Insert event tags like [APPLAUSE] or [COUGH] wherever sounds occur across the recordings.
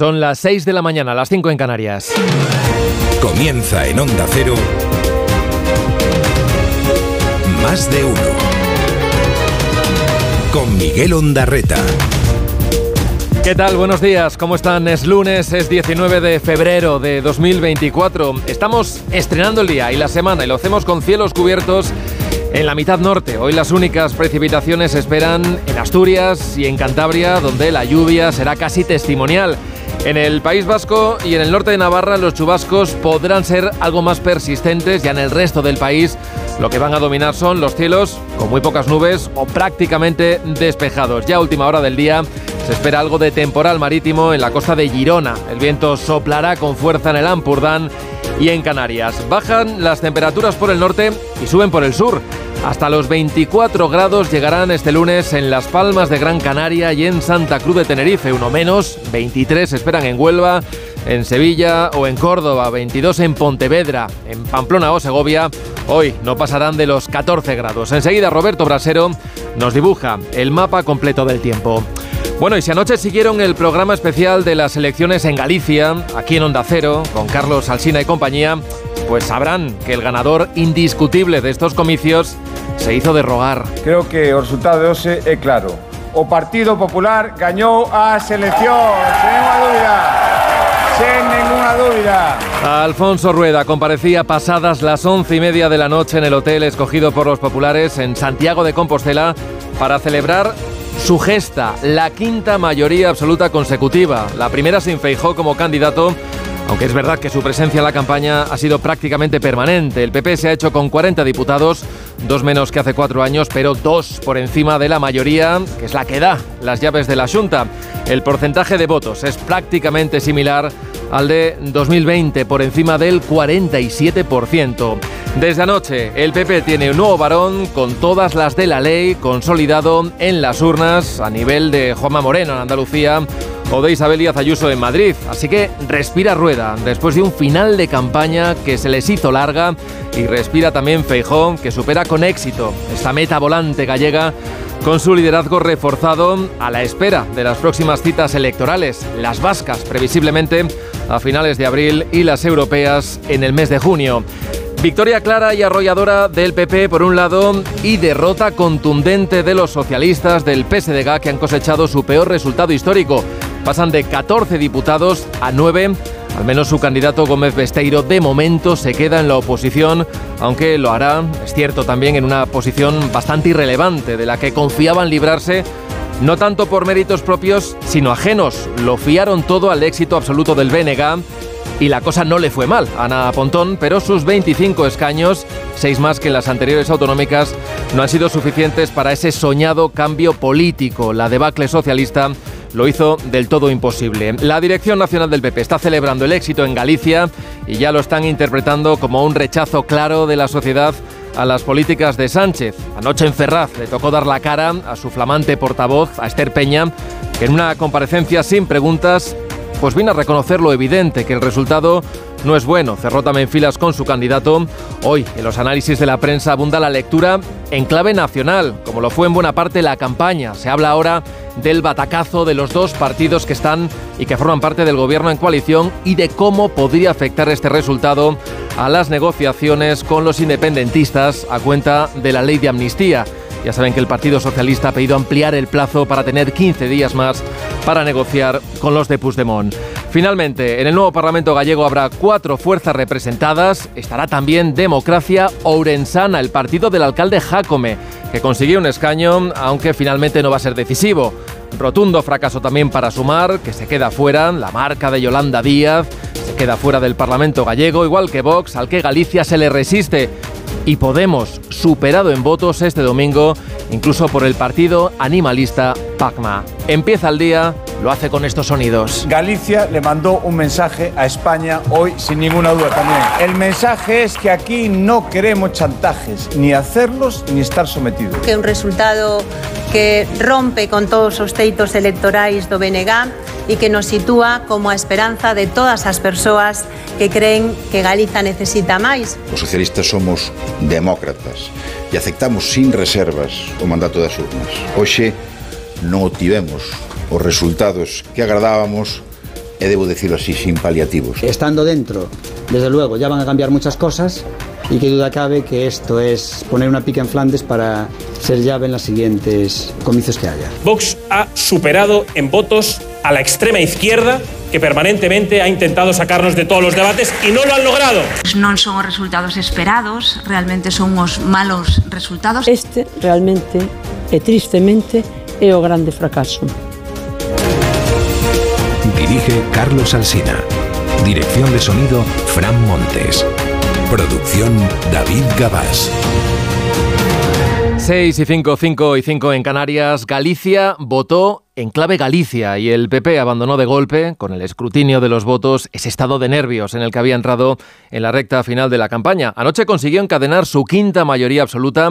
Son las 6 de la mañana, las 5 en Canarias. Comienza en Onda Cero. Más de uno. Con Miguel Ondarreta. ¿Qué tal? Buenos días, ¿cómo están? Es lunes, es 19 de febrero de 2024. Estamos estrenando el día y la semana y lo hacemos con cielos cubiertos en la mitad norte. Hoy las únicas precipitaciones se esperan en Asturias y en Cantabria, donde la lluvia será casi testimonial. En el País Vasco y en el norte de Navarra los chubascos podrán ser algo más persistentes, ya en el resto del país lo que van a dominar son los cielos con muy pocas nubes o prácticamente despejados. Ya a última hora del día se espera algo de temporal marítimo en la costa de Girona. El viento soplará con fuerza en el Ampurdán y en Canarias. Bajan las temperaturas por el norte y suben por el sur. Hasta los 24 grados llegarán este lunes en Las Palmas de Gran Canaria y en Santa Cruz de Tenerife, uno menos, 23 esperan en Huelva, en Sevilla o en Córdoba, 22 en Pontevedra, en Pamplona o Segovia, hoy no pasarán de los 14 grados. Enseguida Roberto Brasero nos dibuja el mapa completo del tiempo. Bueno, y si anoche siguieron el programa especial de las elecciones en Galicia, aquí en Onda Cero, con Carlos Alsina y compañía, pues sabrán que el ganador indiscutible de estos comicios se hizo de rogar. Creo que el resultado de hoy es claro. O Partido Popular ganó a selección, duda. Sin Alfonso Rueda comparecía pasadas las once y media de la noche en el hotel escogido por los populares en Santiago de Compostela para celebrar su gesta, la quinta mayoría absoluta consecutiva. La primera se infeijó como candidato aunque es verdad que su presencia en la campaña ha sido prácticamente permanente. El PP se ha hecho con 40 diputados, dos menos que hace cuatro años, pero dos por encima de la mayoría, que es la que da las llaves de la Junta. El porcentaje de votos es prácticamente similar al de 2020, por encima del 47%. Desde anoche, el PP tiene un nuevo varón con todas las de la ley, consolidado en las urnas a nivel de Juanma Moreno en Andalucía o de Isabel Díaz Ayuso en Madrid. Así que respira rueda después de un final de campaña que se les hizo larga y respira también Feijón que supera con éxito esta meta volante gallega con su liderazgo reforzado a la espera de las próximas citas electorales, las vascas previsiblemente a finales de abril y las europeas en el mes de junio. Victoria clara y arrolladora del PP por un lado y derrota contundente de los socialistas del PSDG que han cosechado su peor resultado histórico. Pasan de 14 diputados a 9. Al menos su candidato Gómez Besteiro de momento se queda en la oposición, aunque lo hará, es cierto, también en una posición bastante irrelevante de la que confiaban librarse no tanto por méritos propios, sino ajenos. Lo fiaron todo al éxito absoluto del BNG y la cosa no le fue mal a Ana Pontón, pero sus 25 escaños, seis más que en las anteriores autonómicas, no han sido suficientes para ese soñado cambio político. La debacle socialista lo hizo del todo imposible. La Dirección Nacional del PP está celebrando el éxito en Galicia y ya lo están interpretando como un rechazo claro de la sociedad a las políticas de Sánchez. Anoche en Ferraz le tocó dar la cara a su flamante portavoz, a Esther Peña, que en una comparecencia sin preguntas pues vino a reconocer lo evidente, que el resultado no es bueno. Cerró también filas con su candidato. Hoy, en los análisis de la prensa, abunda la lectura en clave nacional, como lo fue en buena parte la campaña. Se habla ahora del batacazo de los dos partidos que están y que forman parte del gobierno en coalición y de cómo podría afectar este resultado a las negociaciones con los independentistas a cuenta de la ley de amnistía. Ya saben que el Partido Socialista ha pedido ampliar el plazo para tener 15 días más para negociar con los de Puigdemont. Finalmente, en el nuevo Parlamento gallego habrá cuatro fuerzas representadas. Estará también Democracia Ourensana, el partido del alcalde Jacome, que consiguió un escaño, aunque finalmente no va a ser decisivo. Rotundo fracaso también para Sumar, que se queda fuera, la marca de Yolanda Díaz, se queda fuera del Parlamento gallego, igual que Vox, al que Galicia se le resiste y Podemos, superado en votos este domingo, incluso por el partido animalista PACMA. Empieza el día, lo hace con estos sonidos. Galicia le mandó un mensaje a España hoy sin ninguna duda también. El mensaje es que aquí no queremos chantajes, ni hacerlos ni estar sometidos. Que un resultado que rompe con todos os teitos electorais do BNG e que nos sitúa como a esperanza de todas as persoas que creen que Galiza necesita máis. Os socialistas somos demócratas e aceptamos sin reservas o mandato das urnas. Hoxe non obtivemos os resultados que agradábamos e debo decirlo así, sin paliativos. Estando dentro, desde luego, ya van a cambiar muchas cosas y que duda cabe que esto es poner una pica en Flandes para ser llave en los siguientes comicios que haya. Vox ha superado en votos a la extrema izquierda que permanentemente ha intentado sacarnos de todos los debates y no lo han logrado. Non son os resultados esperados, realmente son os malos resultados. Este realmente e tristemente é o grande fracaso. Dirige Carlos Alsina. Dirección de sonido Fran Montes. Producción David Gabás. 6 y 5, 5 y 5 en Canarias. Galicia votó en clave Galicia y el PP abandonó de golpe, con el escrutinio de los votos, ese estado de nervios en el que había entrado en la recta final de la campaña. Anoche consiguió encadenar su quinta mayoría absoluta,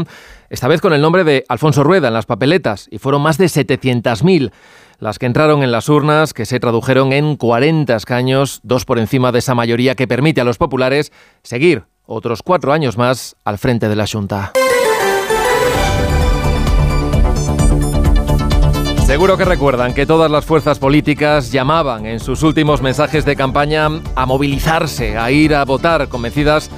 esta vez con el nombre de Alfonso Rueda en las papeletas, y fueron más de 700.000 las que entraron en las urnas, que se tradujeron en 40 escaños, dos por encima de esa mayoría que permite a los populares seguir otros cuatro años más al frente de la Junta. Seguro que recuerdan que todas las fuerzas políticas llamaban en sus últimos mensajes de campaña a movilizarse, a ir a votar, convencidas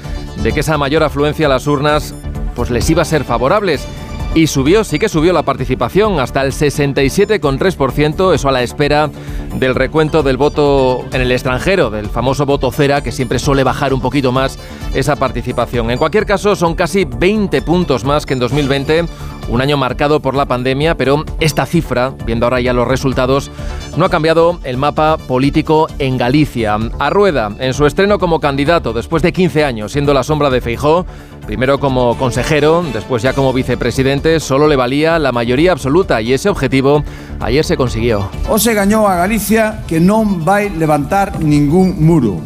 de que esa mayor afluencia a las urnas pues les iba a ser favorables. Y subió, sí que subió la participación hasta el 67,3%, eso a la espera del recuento del voto en el extranjero, del famoso voto cera, que siempre suele bajar un poquito más esa participación. En cualquier caso, son casi 20 puntos más que en 2020, un año marcado por la pandemia, pero esta cifra, viendo ahora ya los resultados, no ha cambiado el mapa político en Galicia. A Rueda, en su estreno como candidato, después de 15 años siendo la sombra de Feijó, primero como consejero, después ya como vicepresidente, solo le valía la mayoría absoluta y ese objetivo ayer se consiguió. O se gañou a Galicia que non vai levantar ningún muro,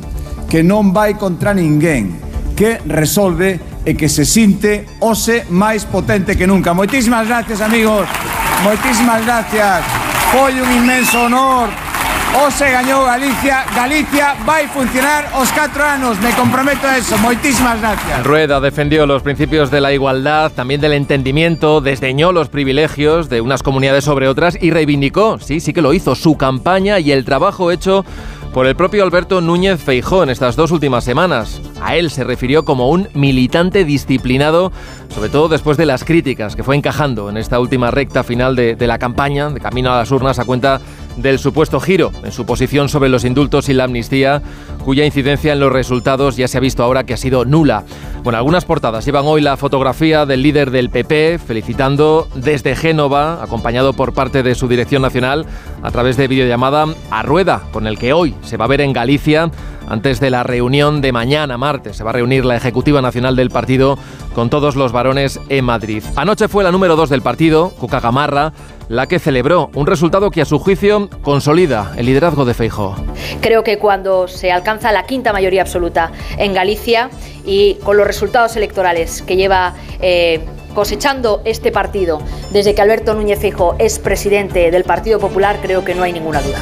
que non vai contra ninguén, que resolve e que se sinte ose máis potente que nunca. Moitísimas gracias, amigos. Moitísimas gracias. Foi un inmenso honor. Ose gañou Galicia. Galicia vai funcionar os 4 anos. Me comprometo a eso. Moitísimas gracias. Rueda defendió los principios de la igualdad, también del entendimiento, desdeñó los privilegios de unas comunidades sobre otras y reivindicó, sí, sí que lo hizo, su campaña y el trabajo hecho por el propio Alberto Núñez Feijó en estas dos últimas semanas. A él se refirió como un militante disciplinado, sobre todo después de las críticas que fue encajando en esta última recta final de la campaña, de camino a las urnas, a cuenta del supuesto giro en su posición sobre los indultos y la amnistía, cuya incidencia en los resultados ya se ha visto ahora que ha sido nula. Bueno, algunas portadas llevan hoy la fotografía del líder del PP felicitando desde Génova, acompañado por parte de su dirección nacional a través de videollamada a Rueda, con el que hoy se va a ver en Galicia antes de la reunión de mañana martes. Se va a reunir la Ejecutiva Nacional del partido con todos los varones en Madrid. Anoche fue la número 2 del partido, Cuca Gamarra, la que celebró un resultado que a su juicio consolida el liderazgo de Feijó. Creo que cuando se alcanza la quinta mayoría absoluta en Galicia y con los resultados electorales que lleva eh, cosechando este partido desde que Alberto Núñez Feijóo es presidente del Partido Popular, creo que no hay ninguna duda.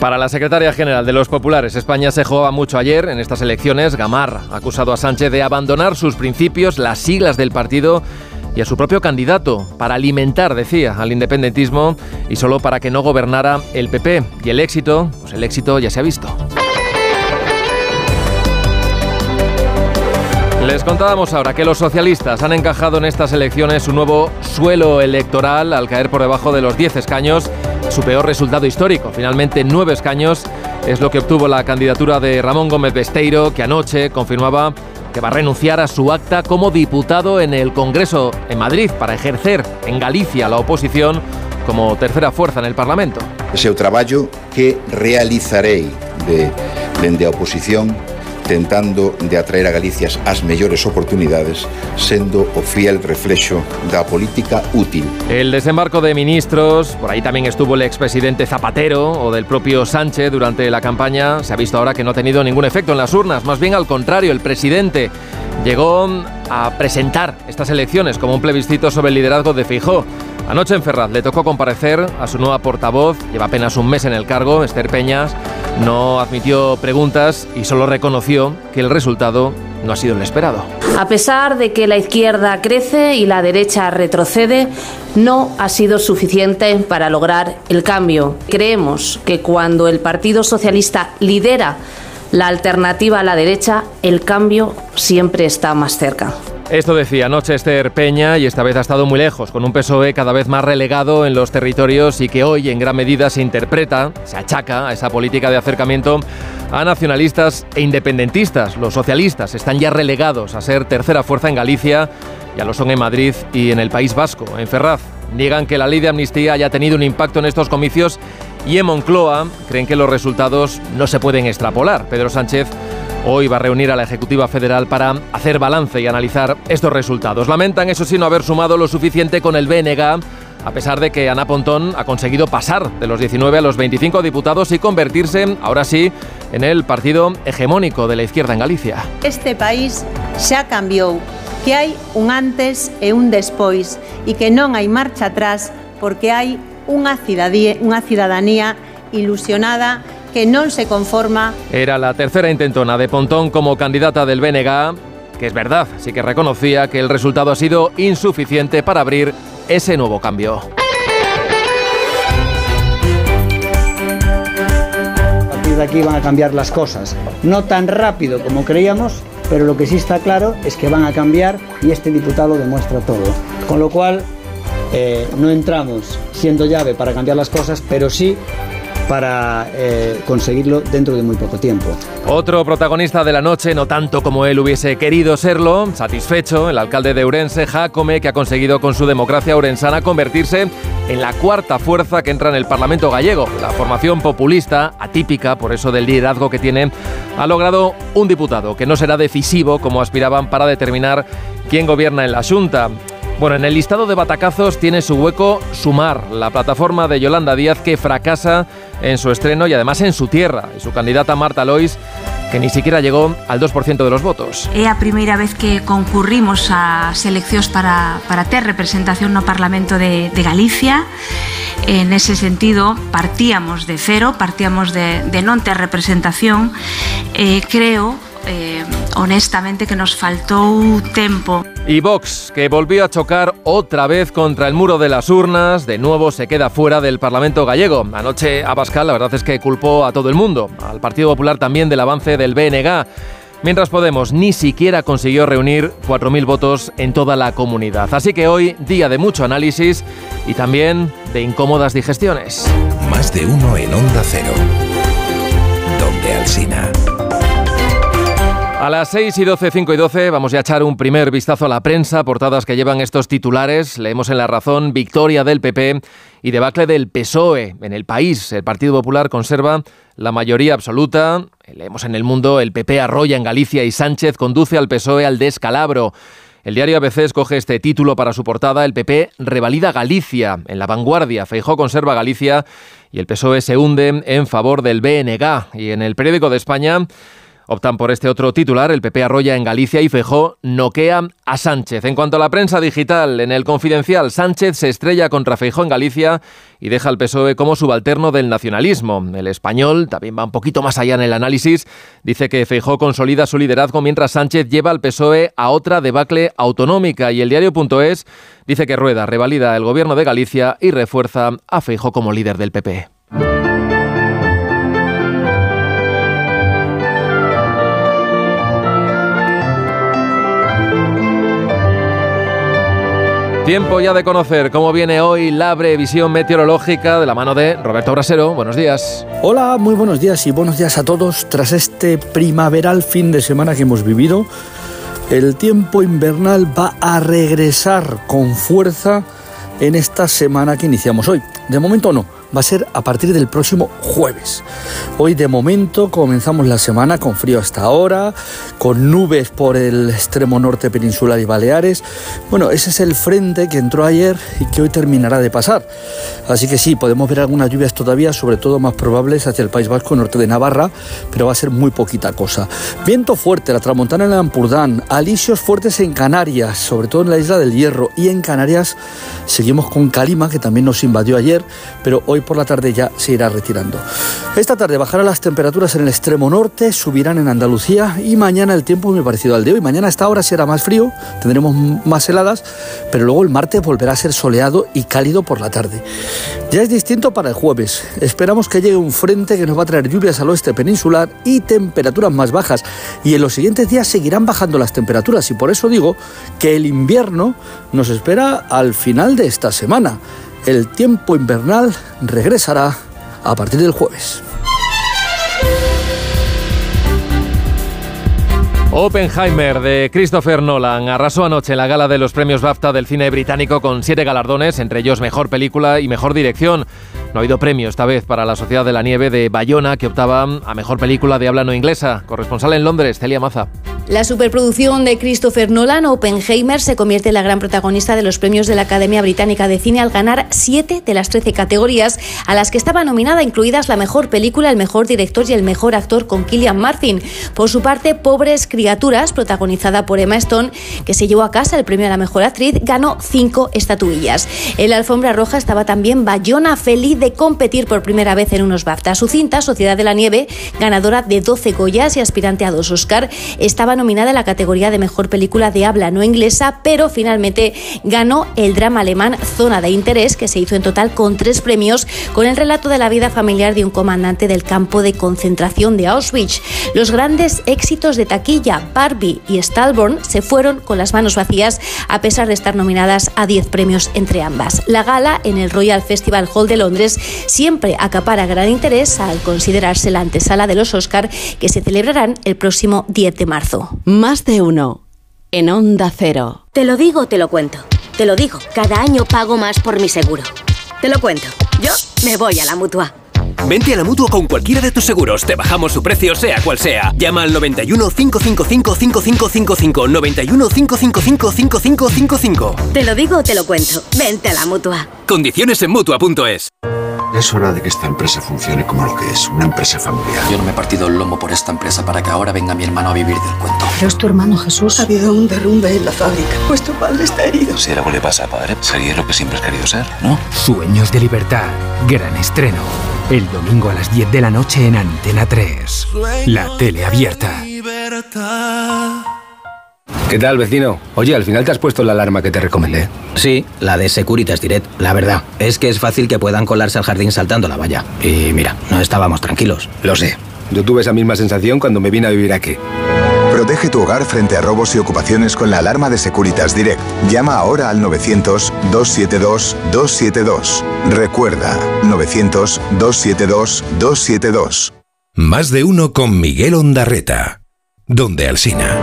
Para la secretaria general de los populares, España se jugaba mucho ayer en estas elecciones. Gamar ha acusado a Sánchez de abandonar sus principios, las siglas del partido y a su propio candidato para alimentar, decía, al independentismo y solo para que no gobernara el PP. Y el éxito, pues el éxito ya se ha visto. Les contábamos ahora que los socialistas han encajado en estas elecciones un nuevo suelo electoral al caer por debajo de los 10 escaños, su peor resultado histórico. Finalmente, 9 escaños es lo que obtuvo la candidatura de Ramón Gómez Besteiro, que anoche confirmaba que va a renunciar a su acta como diputado en el Congreso en Madrid para ejercer en Galicia la oposición como tercera fuerza en el Parlamento. Ese é o traballo que realizarei de, dende a oposición tentando de atraer a Galicia as mellores oportunidades sendo o fiel reflexo da política útil. El desembarco de ministros, por ahí también estuvo el expresidente Zapatero o del propio Sánchez durante la campaña, se ha visto ahora que no ha tenido ningún efecto en las urnas, más bien al contrario, el presidente llegó a presentar estas elecciones como un plebiscito sobre el liderazgo de Feijóo. Anoche en Ferraz le tocó comparecer a su nueva portavoz, lleva apenas un mes en el cargo, Esther Peñas, no admitió preguntas y solo reconoció que el resultado no ha sido el esperado. A pesar de que la izquierda crece y la derecha retrocede, no ha sido suficiente para lograr el cambio. Creemos que cuando el Partido Socialista lidera la alternativa a la derecha, el cambio siempre está más cerca. Esto decía anoche Esther Peña y esta vez ha estado muy lejos, con un PSOE cada vez más relegado en los territorios y que hoy en gran medida se interpreta, se achaca a esa política de acercamiento a nacionalistas e independentistas. Los socialistas están ya relegados a ser tercera fuerza en Galicia, ya lo son en Madrid y en el País Vasco, en Ferraz. Niegan que la ley de amnistía haya tenido un impacto en estos comicios y en Moncloa creen que los resultados no se pueden extrapolar. Pedro Sánchez Hoy va a reunir a la Ejecutiva Federal para hacer balance y analizar estos resultados. Lamentan, eso sí, no haber sumado lo suficiente con el BNG, a pesar de que Ana Pontón ha conseguido pasar de los 19 a los 25 diputados y convertirse, ahora sí, en el partido hegemónico de la izquierda en Galicia. Este país ha cambiado, que hay un antes e un después y que no hay marcha atrás porque hay una ciudadanía ilusionada que no se conforma. Era la tercera intentona de Pontón como candidata del BNG, que es verdad, sí que reconocía que el resultado ha sido insuficiente para abrir ese nuevo cambio. A partir de aquí van a cambiar las cosas. No tan rápido como creíamos, pero lo que sí está claro es que van a cambiar y este diputado demuestra todo. Con lo cual, eh, no entramos siendo llave para cambiar las cosas, pero sí para eh, conseguirlo dentro de muy poco tiempo. Otro protagonista de la noche, no tanto como él hubiese querido serlo, satisfecho, el alcalde de Urense, Jacome, que ha conseguido con su democracia urensana convertirse en la cuarta fuerza que entra en el Parlamento gallego. La formación populista, atípica por eso del liderazgo que tiene, ha logrado un diputado que no será decisivo como aspiraban para determinar quién gobierna en la Junta. Bueno, en el listado de batacazos tiene su hueco Sumar, la plataforma de Yolanda Díaz que fracasa en su estreno y además en su tierra. Y su candidata Marta Lois que ni siquiera llegó al 2% de los votos. É a primeira vez que concurrimos a seleccións para, para ter representación no Parlamento de, de Galicia. En ese sentido, partíamos de cero, partíamos de, de non ter representación. Eh, creo eh, honestamente que nos faltou tempo. Y Vox, que volvió a chocar otra vez contra el muro de las urnas, de nuevo se queda fuera del Parlamento gallego. Anoche Abascal la verdad es que culpó a todo el mundo, al Partido Popular también del avance del BNG. Mientras Podemos ni siquiera consiguió reunir 4.000 votos en toda la comunidad. Así que hoy, día de mucho análisis y también de incómodas digestiones. Más de uno en Onda Cero. Donde Alsina. A las 6 y 12, 5 y 12 vamos a echar un primer vistazo a la prensa, portadas que llevan estos titulares. Leemos en La Razón victoria del PP y debacle del PSOE. En el país, el Partido Popular conserva la mayoría absoluta. Leemos en El Mundo, el PP arrolla en Galicia y Sánchez conduce al PSOE al descalabro. El diario ABC escoge este título para su portada. El PP revalida Galicia. En la vanguardia, Feijó conserva Galicia y el PSOE se hunde en favor del BNG. Y en el periódico de España optan por este otro titular. El PP arrolla en Galicia y Fejó noquea a Sánchez. En cuanto a la prensa digital, en el Confidencial, Sánchez se estrella contra Feijó en Galicia y deja al PSOE como subalterno del nacionalismo. El español también va un poquito más allá en el análisis. Dice que Feijó consolida su liderazgo mientras Sánchez lleva al PSOE a otra debacle autonómica. Y el diario.es dice que Rueda revalida el gobierno de Galicia y refuerza a Feijó como líder del PP. Tiempo ya de conocer cómo viene hoy la previsión meteorológica de la mano de Roberto Brasero. Buenos días. Hola, muy buenos días y buenos días a todos. Tras este primaveral fin de semana que hemos vivido, el tiempo invernal va a regresar con fuerza en esta semana que iniciamos hoy. De momento no va a ser a partir del próximo jueves. Hoy de momento comenzamos la semana con frío hasta ahora, con nubes por el extremo norte peninsular y Baleares. Bueno, ese es el frente que entró ayer y que hoy terminará de pasar. Así que sí, podemos ver algunas lluvias todavía, sobre todo más probables hacia el País Vasco, norte de Navarra, pero va a ser muy poquita cosa. Viento fuerte, la tramontana en el Ampurdán, alisios fuertes en Canarias, sobre todo en la isla del Hierro y en Canarias seguimos con Calima, que también nos invadió ayer, pero hoy por la tarde ya se irá retirando. Esta tarde bajarán las temperaturas en el extremo norte, subirán en Andalucía y mañana el tiempo muy parecido al de hoy. Mañana a esta hora será más frío, tendremos más heladas, pero luego el martes volverá a ser soleado y cálido por la tarde. Ya es distinto para el jueves. Esperamos que llegue un frente que nos va a traer lluvias al oeste peninsular y temperaturas más bajas. Y en los siguientes días seguirán bajando las temperaturas y por eso digo que el invierno nos espera al final de esta semana. El tiempo invernal regresará a partir del jueves. Oppenheimer de Christopher Nolan arrasó anoche en la gala de los premios BAFTA del cine británico con siete galardones, entre ellos mejor película y mejor dirección. No ha habido premio esta vez para La Sociedad de la Nieve de Bayona, que optaba a mejor película de habla no inglesa. Corresponsal en Londres, Celia Maza. La superproducción de Christopher Nolan, Oppenheimer, se convierte en la gran protagonista de los premios de la Academia Británica de Cine al ganar siete de las trece categorías a las que estaba nominada, incluidas la mejor película, el mejor director y el mejor actor con Killian Martin. Por su parte, Pobres Criaturas, protagonizada por Emma Stone, que se llevó a casa el premio a la mejor actriz, ganó cinco estatuillas. En la alfombra roja estaba también Bayona, feliz de competir por primera vez en unos BAFTA. Su cinta, Sociedad de la Nieve, ganadora de 12 Goyas y aspirante a dos Oscar, estaba nominada en la categoría de mejor película de habla no inglesa, pero finalmente ganó el drama alemán Zona de Interés, que se hizo en total con tres premios, con el relato de la vida familiar de un comandante del campo de concentración de Auschwitz. Los grandes éxitos de taquilla, Barbie y Stallborn, se fueron con las manos vacías, a pesar de estar nominadas a 10 premios entre ambas. La gala en el Royal Festival Hall de Londres siempre acapara gran interés al considerarse la antesala de los Oscar que se celebrarán el próximo 10 de marzo. Más de uno. En Onda Cero. Te lo digo, te lo cuento. Te lo digo, cada año pago más por mi seguro. Te lo cuento. Yo me voy a la mutua. Vente a la mutua con cualquiera de tus seguros. Te bajamos su precio, sea cual sea. Llama al 91 555 5555. 91 555 5555. Te lo digo, te lo cuento. Vente a la mutua. Condiciones en mutua.es. Es hora de que esta empresa funcione como lo que es, una empresa familiar. Yo no me he partido el lomo por esta empresa para que ahora venga mi hermano a vivir del cuento. Pero es tu hermano Jesús. Ha habido un derrumbe en la fábrica. Vuestro padre está herido. Si algo le pasa a padre, sería lo que siempre has querido ser, ¿no? Sueños de libertad. Gran estreno. El domingo a las 10 de la noche en Antena 3. La tele abierta. ¿Qué tal, vecino? Oye, al final te has puesto la alarma que te recomendé. Sí, la de Securitas Direct. La verdad, es que es fácil que puedan colarse al jardín saltando la valla. Y mira, no estábamos tranquilos. Lo sé. Yo tuve esa misma sensación cuando me vine a vivir aquí. Protege tu hogar frente a robos y ocupaciones con la alarma de Securitas Direct. Llama ahora al 900-272-272. Recuerda, 900-272-272. Más de uno con Miguel Ondarreta. Donde Alsina.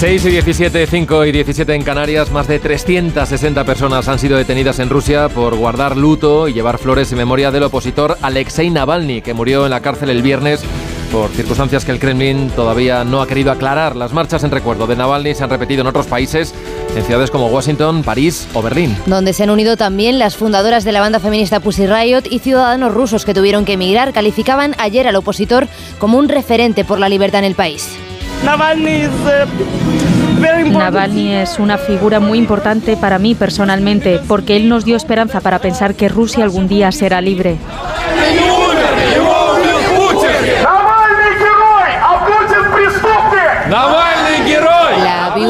6 y 17, 5 y 17 en Canarias, más de 360 personas han sido detenidas en Rusia por guardar luto y llevar flores en memoria del opositor Alexei Navalny, que murió en la cárcel el viernes por circunstancias que el Kremlin todavía no ha querido aclarar. Las marchas en recuerdo de Navalny se han repetido en otros países, en ciudades como Washington, París o Berlín. Donde se han unido también las fundadoras de la banda feminista Pussy Riot y ciudadanos rusos que tuvieron que emigrar, calificaban ayer al opositor como un referente por la libertad en el país. Navalny es una figura muy importante para mí personalmente, porque él nos dio esperanza para pensar que Rusia algún día será libre.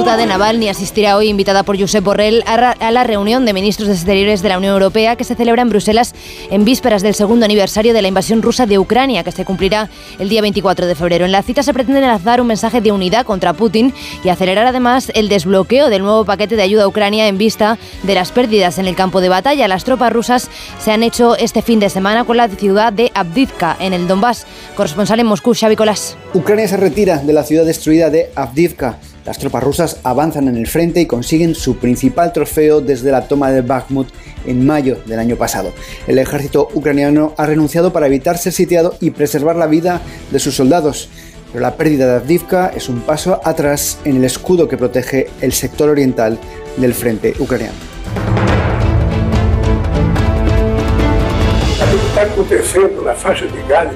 Viuda de Navalny asistirá hoy, invitada por Josep Borrell, a la reunión de ministros de Exteriores de la Unión Europea que se celebra en Bruselas en vísperas del segundo aniversario de la invasión rusa de Ucrania, que se cumplirá el día 24 de febrero. En la cita se pretende lanzar un mensaje de unidad contra Putin y acelerar además el desbloqueo del nuevo paquete de ayuda a Ucrania en vista de las pérdidas en el campo de batalla. Las tropas rusas se han hecho este fin de semana con la ciudad de Abdivka, en el Donbass. Corresponsal en Moscú, Xavi Colás. Ucrania se retira de la ciudad destruida de Avdivka. Las tropas rusas avanzan en el frente y consiguen su principal trofeo desde la toma de Bakhmut en mayo del año pasado. El ejército ucraniano ha renunciado para evitar ser sitiado y preservar la vida de sus soldados. Pero la pérdida de Avdivka es un paso atrás en el escudo que protege el sector oriental del frente ucraniano.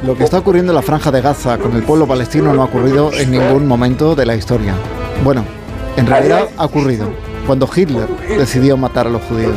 Lo que está ocurriendo en la franja de Gaza con el pueblo palestino no ha ocurrido en ningún momento de la historia. Bueno, en realidad ha ocurrido cuando Hitler decidió matar a los judíos.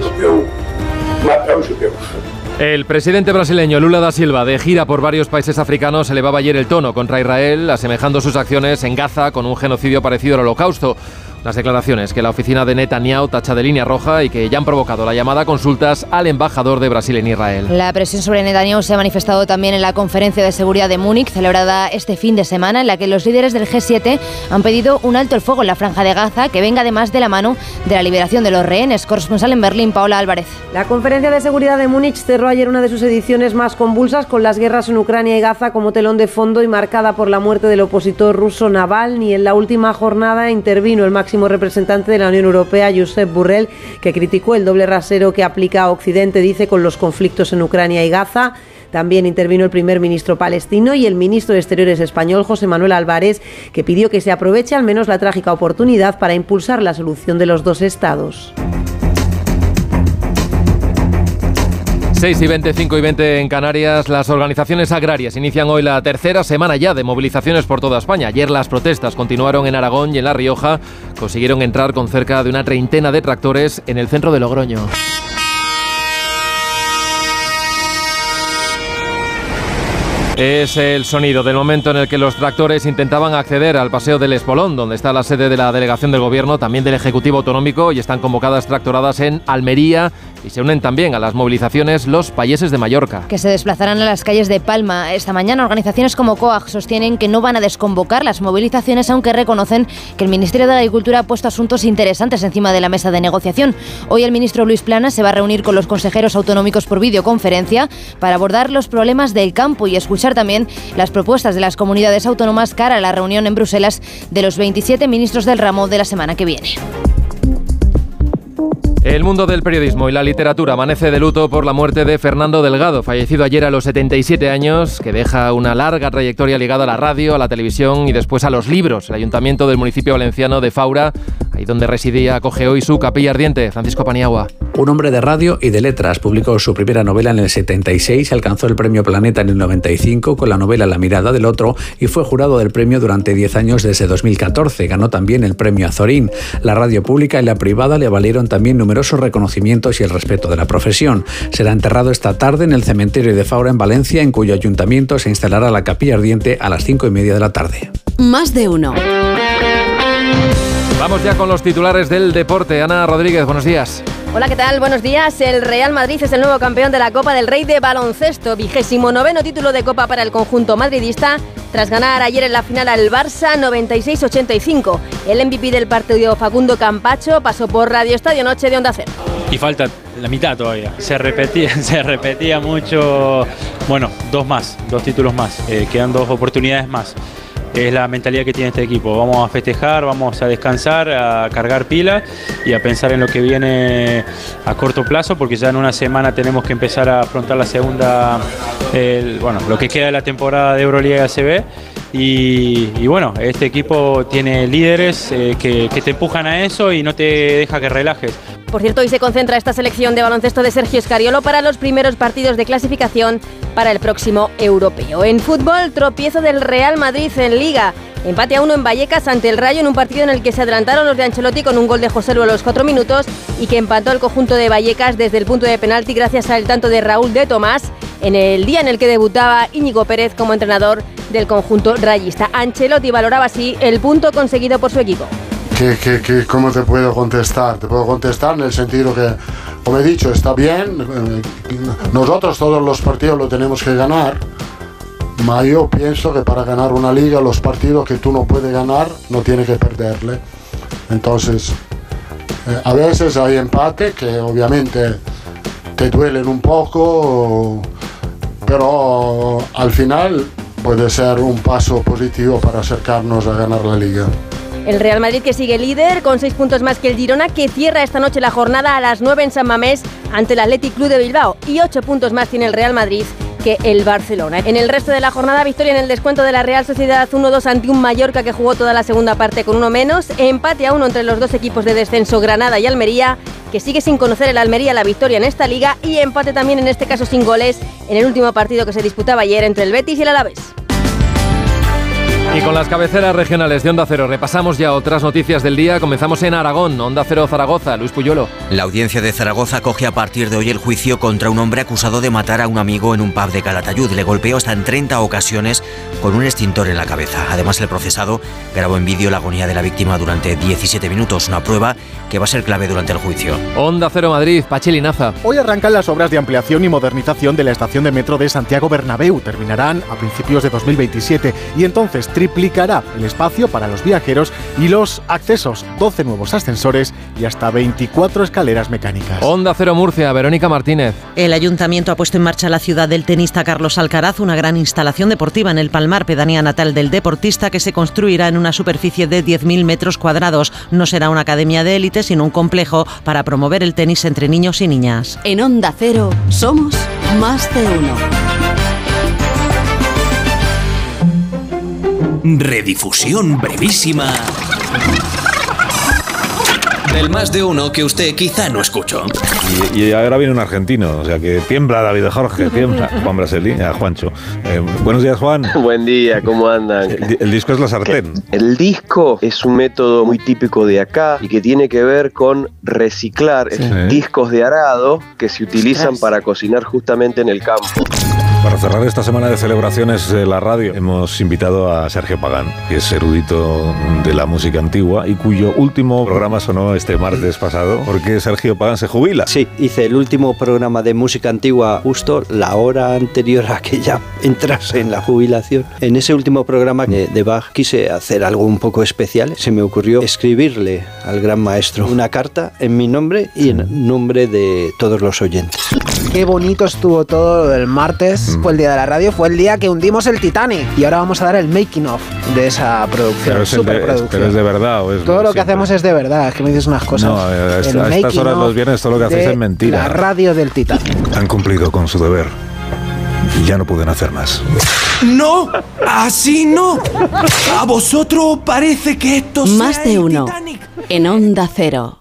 El presidente brasileño Lula da Silva, de gira por varios países africanos, elevaba ayer el tono contra Israel, asemejando sus acciones en Gaza con un genocidio parecido al holocausto. Las declaraciones que la oficina de Netanyahu tacha de línea roja y que ya han provocado la llamada a consultas al embajador de Brasil en Israel. La presión sobre Netanyahu se ha manifestado también en la conferencia de seguridad de Múnich, celebrada este fin de semana, en la que los líderes del G7 han pedido un alto el fuego en la franja de Gaza, que venga además de la mano de la liberación de los rehenes. Corresponsal en Berlín, Paola Álvarez. La conferencia de seguridad de Múnich cerró ayer una de sus ediciones más convulsas, con las guerras en Ucrania y Gaza como telón de fondo y marcada por la muerte del opositor ruso Navalny. En la última jornada intervino el máximo representante de la Unión Europea, Josep Burrell, que criticó el doble rasero que aplica a Occidente, dice, con los conflictos en Ucrania y Gaza. También intervino el primer ministro palestino y el ministro de Exteriores español, José Manuel Álvarez, que pidió que se aproveche al menos la trágica oportunidad para impulsar la solución de los dos estados. 6 y 20, 5 y 20 en Canarias, las organizaciones agrarias inician hoy la tercera semana ya de movilizaciones por toda España. Ayer las protestas continuaron en Aragón y en La Rioja. Consiguieron entrar con cerca de una treintena de tractores en el centro de Logroño. Es el sonido del momento en el que los tractores intentaban acceder al Paseo del Espolón, donde está la sede de la delegación del Gobierno, también del Ejecutivo Autonómico, y están convocadas tractoradas en Almería y se unen también a las movilizaciones los payeses de Mallorca. Que se desplazarán a las calles de Palma. Esta mañana organizaciones como COAG sostienen que no van a desconvocar las movilizaciones, aunque reconocen que el Ministerio de Agricultura ha puesto asuntos interesantes encima de la mesa de negociación. Hoy el ministro Luis Plana se va a reunir con los consejeros autonómicos por videoconferencia para abordar los problemas del campo y escuchar también las propuestas de las comunidades autónomas cara a la reunión en Bruselas de los 27 ministros del ramo de la semana que viene. El mundo del periodismo y la literatura amanece de luto por la muerte de Fernando Delgado, fallecido ayer a los 77 años, que deja una larga trayectoria ligada a la radio, a la televisión y después a los libros. El ayuntamiento del municipio valenciano de Faura, ahí donde residía, acoge hoy su capilla ardiente. Francisco Paniagua. Un hombre de radio y de letras, publicó su primera novela en el 76, alcanzó el premio Planeta en el 95 con la novela La mirada del otro y fue jurado del premio durante 10 años desde 2014. Ganó también el premio Azorín. La radio pública y la privada le valieron también numerosos reconocimientos y el respeto de la profesión. Será enterrado esta tarde en el cementerio de Faura en Valencia, en cuyo ayuntamiento se instalará la capilla ardiente a las 5 y media de la tarde. Más de uno. Vamos ya con los titulares del deporte. Ana Rodríguez, buenos días. Hola, ¿qué tal? Buenos días. El Real Madrid es el nuevo campeón de la Copa del Rey de baloncesto, vigésimo noveno título de Copa para el conjunto madridista, tras ganar ayer en la final al Barça 96-85. El MVP del partido Facundo Campacho pasó por Radio Estadio Noche de Onda Cero. Y falta la mitad todavía. Se repetía, [LAUGHS] se repetía mucho. Bueno, dos más, dos títulos más. Eh, quedan dos oportunidades más es la mentalidad que tiene este equipo. Vamos a festejar, vamos a descansar, a cargar pilas y a pensar en lo que viene a corto plazo, porque ya en una semana tenemos que empezar a afrontar la segunda, bueno, lo que queda de la temporada de Euroliga y ACB. Y, bueno, este equipo tiene líderes eh, que te empujan a eso y no te deja que relajes. Por cierto, hoy se concentra esta selección de baloncesto de Sergio Escariolo para los primeros partidos de clasificación para el próximo europeo. En fútbol, tropiezo del Real Madrid en Liga. Empate a uno en Vallecas ante el Rayo en un partido en el que se adelantaron los de Ancelotti con un gol de José Lu a los cuatro minutos y que empató el conjunto de Vallecas desde el punto de penalti gracias al tanto de Raúl de Tomás en el día en el que debutaba Íñigo Pérez como entrenador del conjunto rayista. Ancelotti valoraba así el punto conseguido por su equipo. ¿Qué, qué, qué- cómo te puedo contestar? Te puedo contestar en el sentido que, como he dicho, está bien. eh, Nosotros todos los partidos lo tenemos que ganar. Pero yo pienso que para ganar una liga, los partidos que tú no puedes ganar, no tienes que perderle. Entonces, eh, a veces hay empate que obviamente te duelen un poco, pero al final puede ser un paso positivo para acercarnos a ganar la liga. El Real Madrid que sigue líder con seis puntos más que el Girona que cierra esta noche la jornada a las 9 en San Mamés ante el Athletic Club de Bilbao y ocho puntos más tiene el Real Madrid que el Barcelona. En el resto de la jornada, victoria en el descuento de la Real Sociedad 1-2 ante un Mallorca que jugó toda la segunda parte con uno menos, empate a uno entre los dos equipos de descenso Granada y Almería, que sigue sin conocer el Almería la victoria en esta liga y empate también en este caso sin goles en el último partido que se disputaba ayer entre el Betis y el Alavés. Y con las cabeceras regionales de Onda Cero repasamos ya otras noticias del día. Comenzamos en Aragón, Onda Cero Zaragoza, Luis Puyolo. La audiencia de Zaragoza coge a partir de hoy el juicio contra un hombre acusado de matar a un amigo en un pub de Calatayud. Le golpeó hasta en 30 ocasiones con un extintor en la cabeza. Además, el procesado grabó en vídeo la agonía de la víctima durante 17 minutos, una prueba que va a ser clave durante el juicio. Onda Cero Madrid, Pachilinaza. Hoy arrancan las obras de ampliación y modernización de la estación de metro de Santiago Bernabéu. Terminarán a principios de 2027 y entonces triplicará el espacio para los viajeros y los accesos, 12 nuevos ascensores y hasta 24 escaleras mecánicas. Onda Cero Murcia, Verónica Martínez. El ayuntamiento ha puesto en marcha la ciudad del tenista Carlos Alcaraz, una gran instalación deportiva en el Palmar, pedanía natal del deportista, que se construirá en una superficie de 10.000 metros cuadrados. No será una academia de élite, sino un complejo para promover el tenis entre niños y niñas. En Onda Cero somos más de uno. Redifusión brevísima del más de uno que usted quizá no escuchó. Y, y ahora viene un argentino, o sea que tiembla David Jorge, tiembla [LAUGHS] Juan Braseli, a Juancho. Eh, buenos días, Juan. [LAUGHS] Buen día, ¿cómo andan? El, el disco es la sartén. El disco es un método muy típico de acá y que tiene que ver con reciclar discos de arado que se utilizan para cocinar justamente en el campo. Para cerrar esta semana de celebraciones de la radio, hemos invitado a Sergio Pagán, que es erudito de la música antigua y cuyo último programa sonó este martes pasado, porque Sergio Pagán se jubila. Sí, hice el último programa de música antigua justo la hora anterior a que ya [LAUGHS] entrase en la jubilación. En ese último programa de, de Bach quise hacer algo un poco especial. Se me ocurrió escribirle al gran maestro una carta en mi nombre y en nombre de todos los oyentes. Qué bonito estuvo todo el martes, fue el día de la radio, fue el día que hundimos el Titanic. Y ahora vamos a dar el making of de esa producción, Pero es, el de, superproducción. pero es de verdad o es Todo lo que hacemos es de verdad, es que me dices unas cosas. No, a, esta- a estas horas los viernes todo lo que hacéis es mentira. La radio del Titanic. Han cumplido con su deber y ya no pueden hacer más. No, así no. A vosotros parece que esto sea Más de uno. Titanic. En Onda Cero.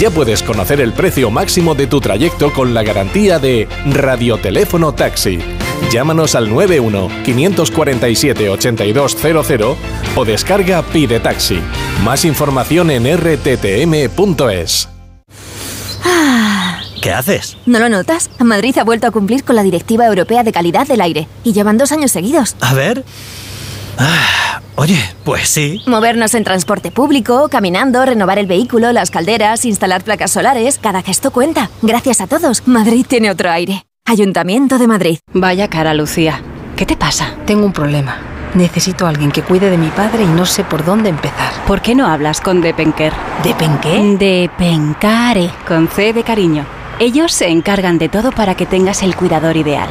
Ya puedes conocer el precio máximo de tu trayecto con la garantía de Radioteléfono Taxi. Llámanos al 91-547-8200 o descarga Pide Taxi. Más información en rttm.es. ¿Qué haces? ¿No lo notas? Madrid ha vuelto a cumplir con la Directiva Europea de Calidad del Aire y llevan dos años seguidos. A ver. Ah, oye, pues sí. Movernos en transporte público, caminando, renovar el vehículo, las calderas, instalar placas solares, cada gesto cuenta. Gracias a todos, Madrid tiene otro aire. Ayuntamiento de Madrid. Vaya cara, Lucía. ¿Qué te pasa? Tengo un problema. Necesito a alguien que cuide de mi padre y no sé por dónde empezar. ¿Por qué no hablas con Depenker? ¿Depenqué? Depencare, con C de cariño. Ellos se encargan de todo para que tengas el cuidador ideal.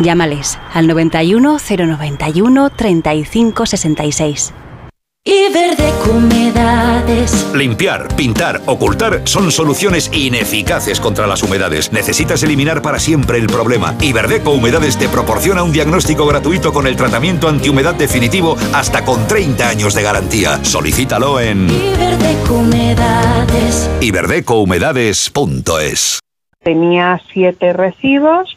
Llámales al 91 091 35 66. Iberdeco Humedades. Limpiar, pintar, ocultar son soluciones ineficaces contra las humedades. Necesitas eliminar para siempre el problema. Iberdeco Humedades te proporciona un diagnóstico gratuito con el tratamiento antihumedad definitivo hasta con 30 años de garantía. Solicítalo en Iberdeco Humedades. iberdecohumedades.es. Tenía siete recibos,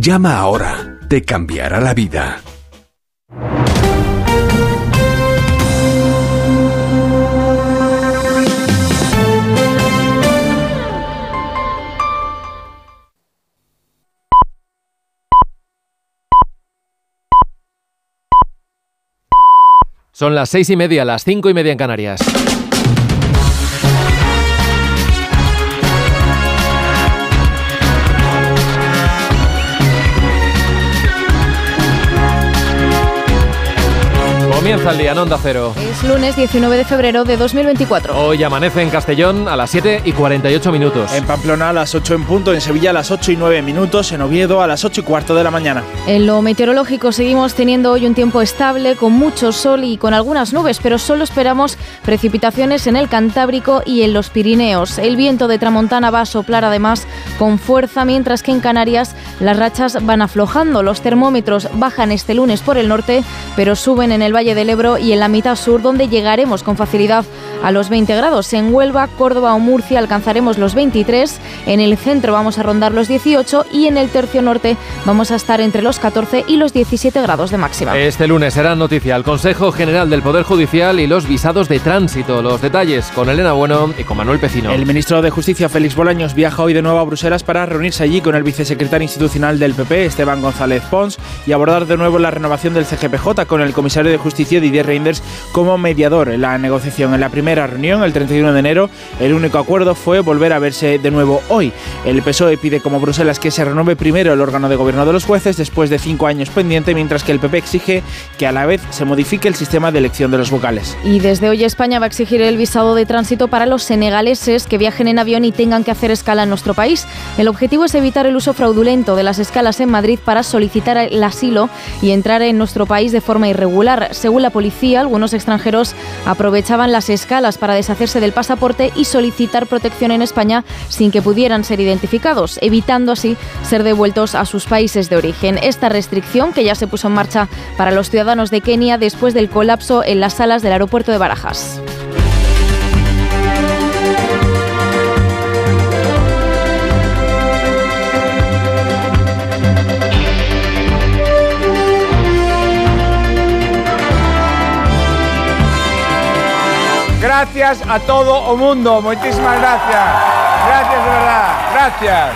Llama ahora, te cambiará la vida. Son las seis y media, las cinco y media en Canarias. Comienza el día en Onda Cero. Es lunes 19 de febrero de 2024. Hoy amanece en Castellón a las 7 y 48 minutos. En Pamplona a las 8 en punto, en Sevilla a las 8 y 9 minutos, en Oviedo a las 8 y cuarto de la mañana. En lo meteorológico seguimos teniendo hoy un tiempo estable, con mucho sol y con algunas nubes, pero solo esperamos precipitaciones en el Cantábrico y en los Pirineos. El viento de Tramontana va a soplar además con fuerza, mientras que en Canarias las rachas van aflojando. Los termómetros bajan este lunes por el norte, pero suben en el Valle del Ebro y en la mitad sur, donde llegaremos con facilidad a los 20 grados. En Huelva, Córdoba o Murcia alcanzaremos los 23, en el centro vamos a rondar los 18 y en el tercio norte vamos a estar entre los 14 y los 17 grados de máxima. Este lunes será noticia el Consejo General del Poder Judicial y los visados de tránsito. Los detalles con Elena Bueno y con Manuel Pecino. El ministro de Justicia, Félix Bolaños, viaja hoy de nuevo a Bruselas para reunirse allí con el vicesecretario institucional del PP, Esteban González Pons, y abordar de nuevo la renovación del CGPJ con el comisario de Justicia, Didier Reinders, como mediador en la negociación. En la primera reunión, el 31 de enero, el único acuerdo fue volver a verse de nuevo hoy. El PSOE pide como Bruselas que se renueve primero el órgano de gobierno de los jueces después de cinco años pendiente, mientras que el PP exige que a la vez se modifique el sistema de elección de los vocales. Y desde hoy España va a exigir el visado de tránsito para los senegaleses que viajen en avión y tengan que hacer escala en nuestro país. El objetivo es evitar el uso fraudulento de las escalas en Madrid para solicitar el asilo y entrar en nuestro país de forma irregular. Según la policía, algunos extranjeros aprovechaban las escalas para deshacerse del pasaporte y solicitar protección en España sin que pudieran ser identificados, evitando así ser devueltos a sus países de origen. Esta restricción, que ya se puso en marcha para los ciudadanos de Kenia después del colapso en las salas del aeropuerto de Barajas. Gracias a todo o mundo, moitísimas gracias. Gracias de verdad, gracias.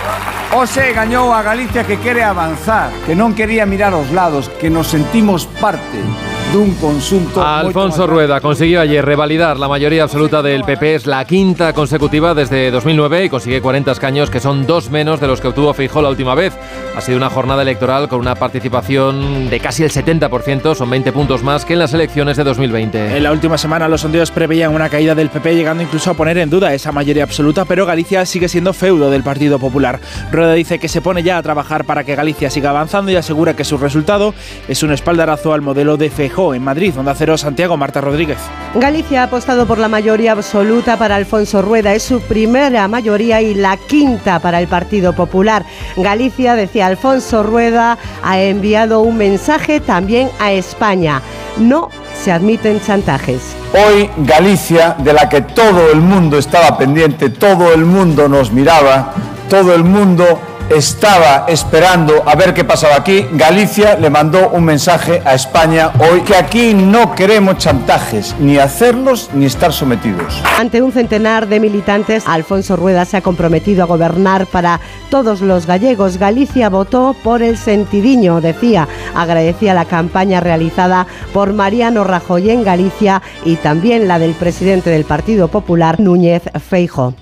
Ose gañou a Galicia que quere avanzar, que non quería mirar aos lados, que nos sentimos parte dun consunto Alfonso Rueda consiguió ayer revalidar la mayoría absoluta del PP, es la quinta consecutiva desde 2009 y consigue 40 escaños que son dos menos de los que obtuvo Feijóo la última vez. Ha sido una jornada electoral con una participación de casi el 70%, son 20 puntos más que en las elecciones de 2020. En la última semana los sondeos preveían una caída del PP, llegando incluso a poner en duda esa mayoría absoluta, pero Galicia sigue siendo feudo del Partido Popular. Rueda dice que se pone ya a trabajar para que Galicia siga avanzando y asegura que su resultado es un espaldarazo al modelo de Feijóo en Madrid, Onda Cero Santiago, Marta Rodríguez. Galicia ha apostado por la mayoría absoluta para Alfonso Rueda. Es su primera mayoría y la quinta para el Partido Popular. Galicia, decía Alfonso Rueda, ha enviado un mensaje también a España. No se admiten chantajes. Hoy Galicia, de la que todo el mundo estaba pendiente, todo el mundo nos miraba, todo el mundo estaba esperando a ver qué pasaba aquí, Galicia le mandó un mensaje a España hoy que aquí no queremos chantajes, ni hacerlos ni estar sometidos. Ante un centenar de militantes, Alfonso Rueda se ha comprometido a gobernar para todos los gallegos. Galicia votó por el sentidiño, decía. Agradecía la campaña realizada por Mariano Rajoy en Galicia y también la del presidente del Partido Popular, Núñez Feijo.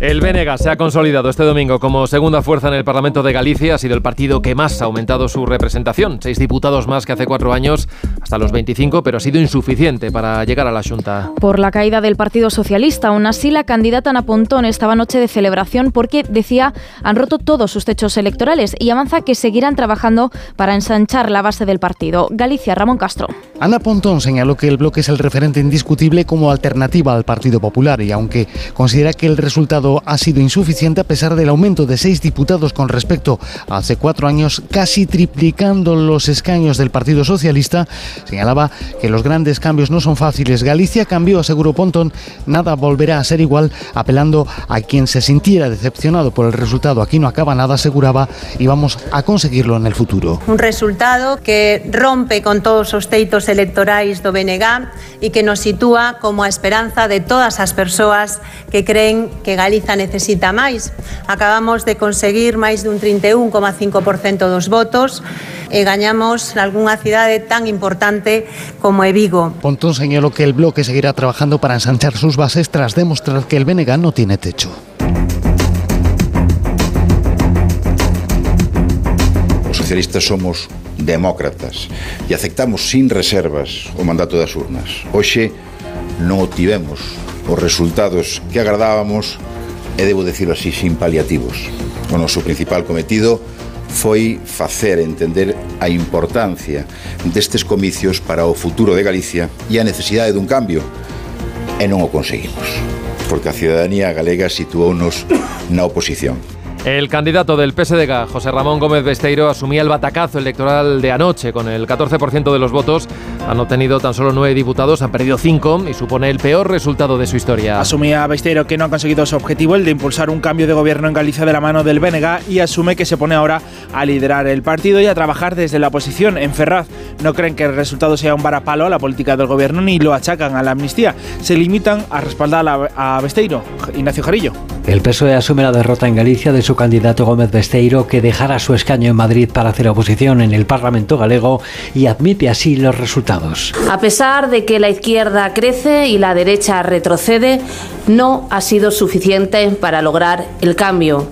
El Bénega se ha consolidado este domingo como segunda fuerza en el Parlamento de Galicia. Ha sido el partido que más ha aumentado su representación. Seis diputados más que hace cuatro años, hasta los 25, pero ha sido insuficiente para llegar a la Junta. Por la caída del Partido Socialista, aún así la candidata Ana Pontón estaba noche de celebración porque, decía, han roto todos sus techos electorales y avanza que seguirán trabajando para ensanchar la base del partido. Galicia, Ramón Castro. Ana Pontón señaló que el bloque es el referente indiscutible como alternativa al Partido Popular y aunque considera que el resultado ha sido insuficiente a pesar del aumento de seis diputados con respecto a hace cuatro años, casi triplicando los escaños del Partido Socialista, señalaba que los grandes cambios no son fáciles. Galicia cambió, aseguró Pontón, nada volverá a ser igual, apelando a quien se sintiera decepcionado por el resultado. Aquí no acaba nada, aseguraba, y vamos a conseguirlo en el futuro. Un resultado que rompe con todos os teitos electorais do BNG e que nos sitúa como a esperanza de todas as persoas que creen que Galiza necesita máis. Acabamos de conseguir máis dun 31,5% dos votos e gañamos algunha cidade tan importante como é Vigo. Pontón señalou que el bloque seguirá trabajando para ensanchar sus bases tras demostrar que el BNG no tiene techo. Os socialistas somos demócratas e aceptamos sin reservas o mandato das urnas. Hoxe non obtivemos os resultados que agradábamos debo decirlo así, sin paliativos. O noso principal cometido foi facer entender a importancia destes comicios para o futuro de Galicia e a necesidade dun cambio e non o conseguimos porque a ciudadanía galega situounos na oposición. El candidato del PSDG, José Ramón Gómez Besteiro, asumía el batacazo electoral de anoche. Con el 14% de los votos han obtenido tan solo nueve diputados, han perdido cinco y supone el peor resultado de su historia. Asumía Besteiro que no ha conseguido su objetivo, el de impulsar un cambio de gobierno en Galicia de la mano del BNG y asume que se pone ahora a liderar el partido y a trabajar desde la oposición. En Ferraz no creen que el resultado sea un varapalo a la política del gobierno ni lo achacan a la amnistía. Se limitan a respaldar a Besteiro. Ignacio Jarillo. El PSOE asume la derrota en Galicia de su candidato Gómez Besteiro, que dejará su escaño en Madrid para hacer oposición en el Parlamento galego y admite así los resultados. A pesar de que la izquierda crece y la derecha retrocede, no ha sido suficiente para lograr el cambio.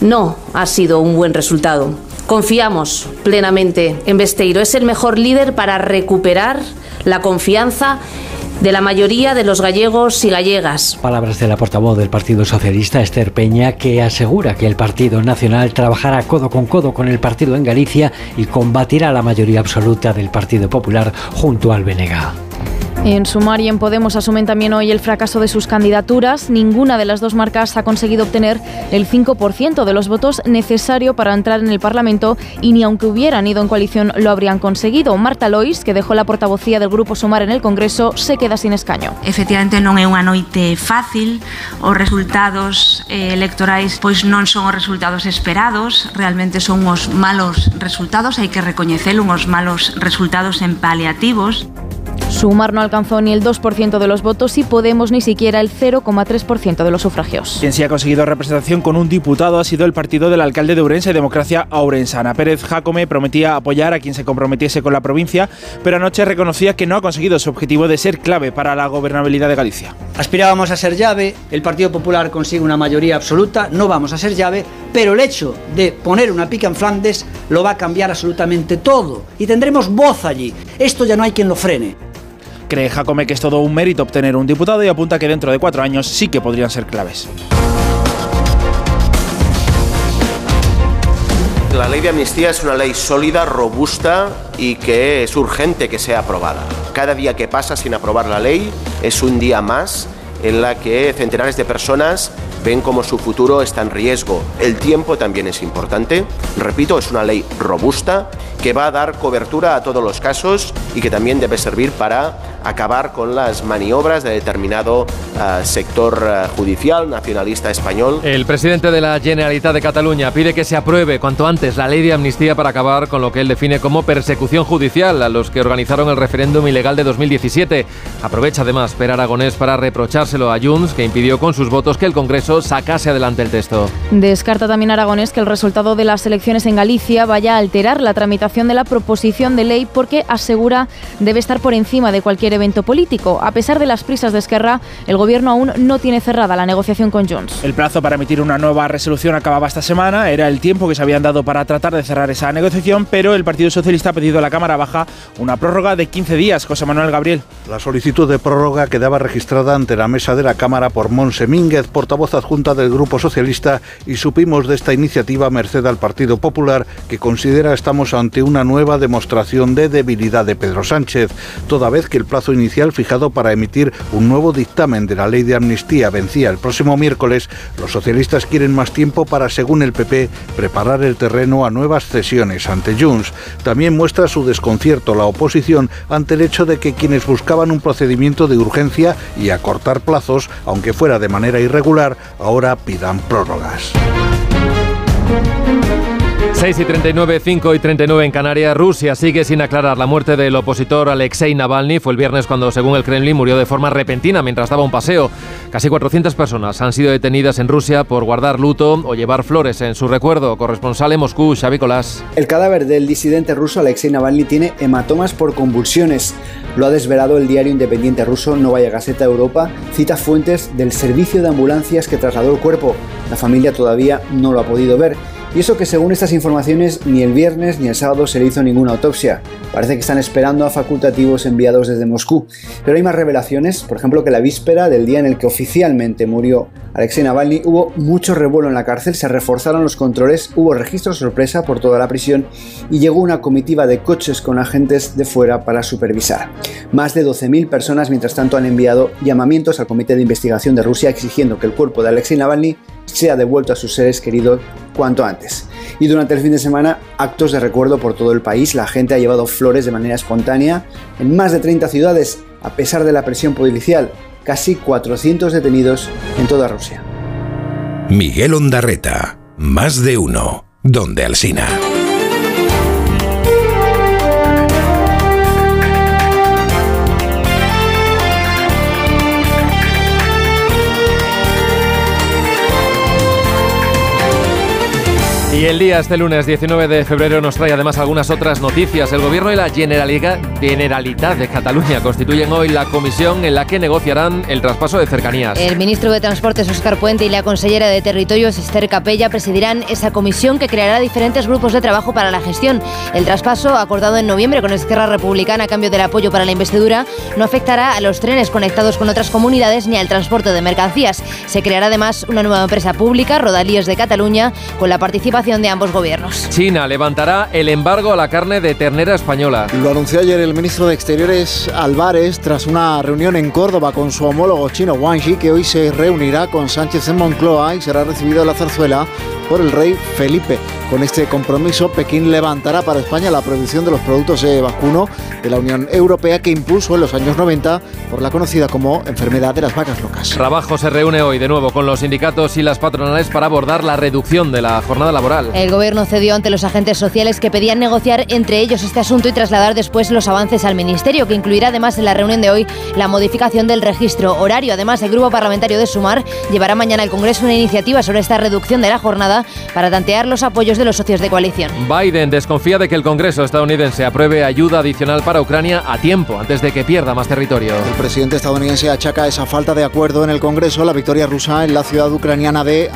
No ha sido un buen resultado. Confiamos plenamente en Besteiro. Es el mejor líder para recuperar la confianza de la mayoría de los gallegos y gallegas. Palabras de la portavoz del Partido Socialista, Esther Peña, que asegura que el Partido Nacional trabajará codo con codo con el partido en Galicia y combatirá la mayoría absoluta del Partido Popular junto al BNG. En Sumar y en Podemos asumen también hoy el fracaso de sus candidaturas. Ninguna de las dos marcas ha conseguido obtener el 5% de los votos necesario para entrar en el Parlamento y ni aunque hubieran ido en coalición lo habrían conseguido. Marta Lois, que dejó la portavocía del Grupo Sumar en el Congreso, se queda sin escaño. Efectivamente non é unha noite fácil. Os resultados eh, electorais pois non son os resultados esperados, realmente son os malos resultados, hai que recoñecelo, uns malos resultados en paliativos. Sumar no alcanzó ni el 2% de los votos y Podemos ni siquiera el 0,3% de los sufragios. Quien sí ha conseguido representación con un diputado ha sido el partido del alcalde de Ourense, Democracia Aurensana. Pérez Jacome prometía apoyar a quien se comprometiese con la provincia, pero anoche reconocía que no ha conseguido su objetivo de ser clave para la gobernabilidad de Galicia. Aspirábamos a ser llave, el Partido Popular consigue una mayoría absoluta, no vamos a ser llave, pero el hecho de poner una pica en Flandes lo va a cambiar absolutamente todo y tendremos voz allí. Esto ya no hay quien lo frene. Cree Jacome que es todo un mérito obtener un diputado y apunta que dentro de cuatro años sí que podrían ser claves. La ley de amnistía es una ley sólida, robusta y que es urgente que sea aprobada. Cada día que pasa sin aprobar la ley es un día más en la que centenares de personas ven como su futuro está en riesgo. El tiempo también es importante. Repito, es una ley robusta que va a dar cobertura a todos los casos y que también debe servir para acabar con las maniobras de determinado uh, sector uh, judicial nacionalista español. El presidente de la Generalitat de Cataluña pide que se apruebe cuanto antes la ley de amnistía para acabar con lo que él define como persecución judicial a los que organizaron el referéndum ilegal de 2017. Aprovecha además Per Aragonés para reprochárselo a Junts, que impidió con sus votos que el Congreso sacase adelante el texto. Descarta también Aragonés que el resultado de las elecciones en Galicia vaya a alterar la tramitación de la proposición de ley porque asegura debe estar por encima de cualquier evento político. A pesar de las prisas de Esquerra, el gobierno aún no tiene cerrada la negociación con Junts. El plazo para emitir una nueva resolución acababa esta semana, era el tiempo que se habían dado para tratar de cerrar esa negociación, pero el Partido Socialista ha pedido a la Cámara Baja una prórroga de 15 días. José Manuel Gabriel. La solicitud de prórroga quedaba registrada ante la mesa de la Cámara por Monse Mínguez, portavoz adjunta del Grupo Socialista y supimos de esta iniciativa merced al Partido Popular, que considera estamos ante una nueva demostración de debilidad de Pedro Sánchez, toda vez que el plazo inicial fijado para emitir un nuevo dictamen de la ley de amnistía vencía el próximo miércoles, los socialistas quieren más tiempo para, según el PP, preparar el terreno a nuevas cesiones ante Junts. También muestra su desconcierto la oposición ante el hecho de que quienes buscaban un procedimiento de urgencia y acortar plazos, aunque fuera de manera irregular, ahora pidan prórrogas. 6 y 39, 5 y 39 en Canarias. Rusia sigue sin aclarar la muerte del opositor Alexei Navalny. Fue el viernes cuando, según el Kremlin, murió de forma repentina mientras daba un paseo. Casi 400 personas han sido detenidas en Rusia por guardar luto o llevar flores en su recuerdo. Corresponsal en Moscú, Xavi Colás. El cadáver del disidente ruso Alexei Navalny tiene hematomas por convulsiones. Lo ha desvelado el diario independiente ruso Novaya Gazeta Europa. Cita fuentes del servicio de ambulancias que trasladó el cuerpo. La familia todavía no lo ha podido ver. Y eso que según estas informaciones ni el viernes ni el sábado se le hizo ninguna autopsia. Parece que están esperando a facultativos enviados desde Moscú. Pero hay más revelaciones, por ejemplo que la víspera del día en el que oficialmente murió Alexei Navalny hubo mucho revuelo en la cárcel, se reforzaron los controles, hubo registro sorpresa por toda la prisión y llegó una comitiva de coches con agentes de fuera para supervisar. Más de 12.000 personas mientras tanto han enviado llamamientos al Comité de Investigación de Rusia exigiendo que el cuerpo de Alexei Navalny sea devuelto a sus seres queridos cuanto antes. Y durante el fin de semana, actos de recuerdo por todo el país. La gente ha llevado flores de manera espontánea en más de 30 ciudades, a pesar de la presión policial. Casi 400 detenidos en toda Rusia. Miguel Ondarreta, más de uno, donde Alsina. Y el día este lunes 19 de febrero nos trae además algunas otras noticias. El gobierno y la Generalitat, de Cataluña constituyen hoy la comisión en la que negociarán el traspaso de cercanías. El ministro de Transportes Óscar Puente y la consellera de Territorios Esther Capella presidirán esa comisión que creará diferentes grupos de trabajo para la gestión. El traspaso, acordado en noviembre con Esquerra Republicana a cambio del apoyo para la investidura, no afectará a los trenes conectados con otras comunidades ni al transporte de mercancías. Se creará además una nueva empresa pública, Rodalíes de Cataluña, con la participación de ambos gobiernos. China levantará el embargo a la carne de ternera española. Lo anunció ayer el ministro de Exteriores Álvarez tras una reunión en Córdoba con su homólogo chino Wang Yi, que hoy se reunirá con Sánchez en Moncloa y será recibido en la zarzuela por el rey Felipe. Con este compromiso, Pekín levantará para España la prohibición de los productos de vacuno de la Unión Europea que impulsó en los años 90 por la conocida como enfermedad de las vacas locas. Trabajo se reúne hoy de nuevo con los sindicatos y las patronales para abordar la reducción de la jornada laboral. El gobierno cedió ante los agentes sociales que pedían negociar entre ellos este asunto y trasladar después los avances al ministerio, que incluirá además en la reunión de hoy la modificación del registro horario. Además, el grupo parlamentario de Sumar llevará mañana al Congreso una iniciativa sobre esta reducción de la jornada para tantear los apoyos de los socios de coalición. Biden desconfía de que el Congreso estadounidense apruebe ayuda adicional para Ucrania a tiempo, antes de que pierda más territorio. El presidente estadounidense achaca esa falta de acuerdo en el Congreso a la victoria rusa en la ciudad ucraniana de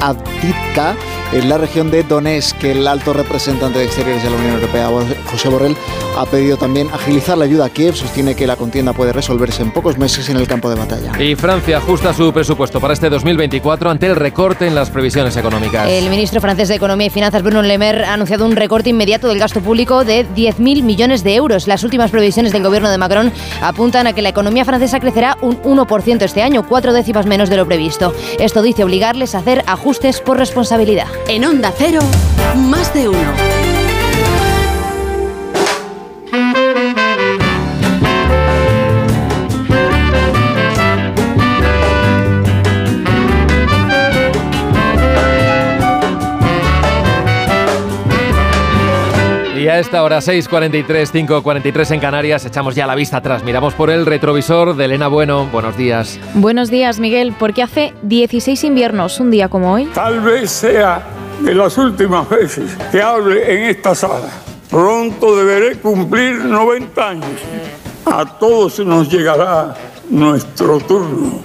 Avdiivka, en la región de Donetsk. El alto representante de Exteriores de la Unión Europea, José Borrell, ha pedido también agilizar la ayuda a Kiev. Sostiene que la contienda puede resolverse en pocos meses en el campo de batalla. Y Francia ajusta su presupuesto para este 2024 ante el recorte en las previsiones económicas. El ministro francés de Economía y Finanzas, Bruno Le Maire, ha anunciado un recorte inmediato del gasto público de 10.000 millones de euros. Las últimas previsiones del gobierno de Macron apuntan a que la economía francesa crecerá un 1% este año, cuatro décimas menos de lo previsto. Esto dice obligarles a hacer ajustes por responsabilidad. En Onda Cero, más de uno. Y a esta hora 6.43, 5.43 en Canarias, echamos ya la vista atrás. Miramos por el retrovisor de Elena Bueno. Buenos días. Buenos días, Miguel, porque hace 16 inviernos, un día como hoy. Tal vez sea de las últimas veces que hable en esta sala. Pronto deberé cumplir 90 años. A todos nos llegará nuestro turno,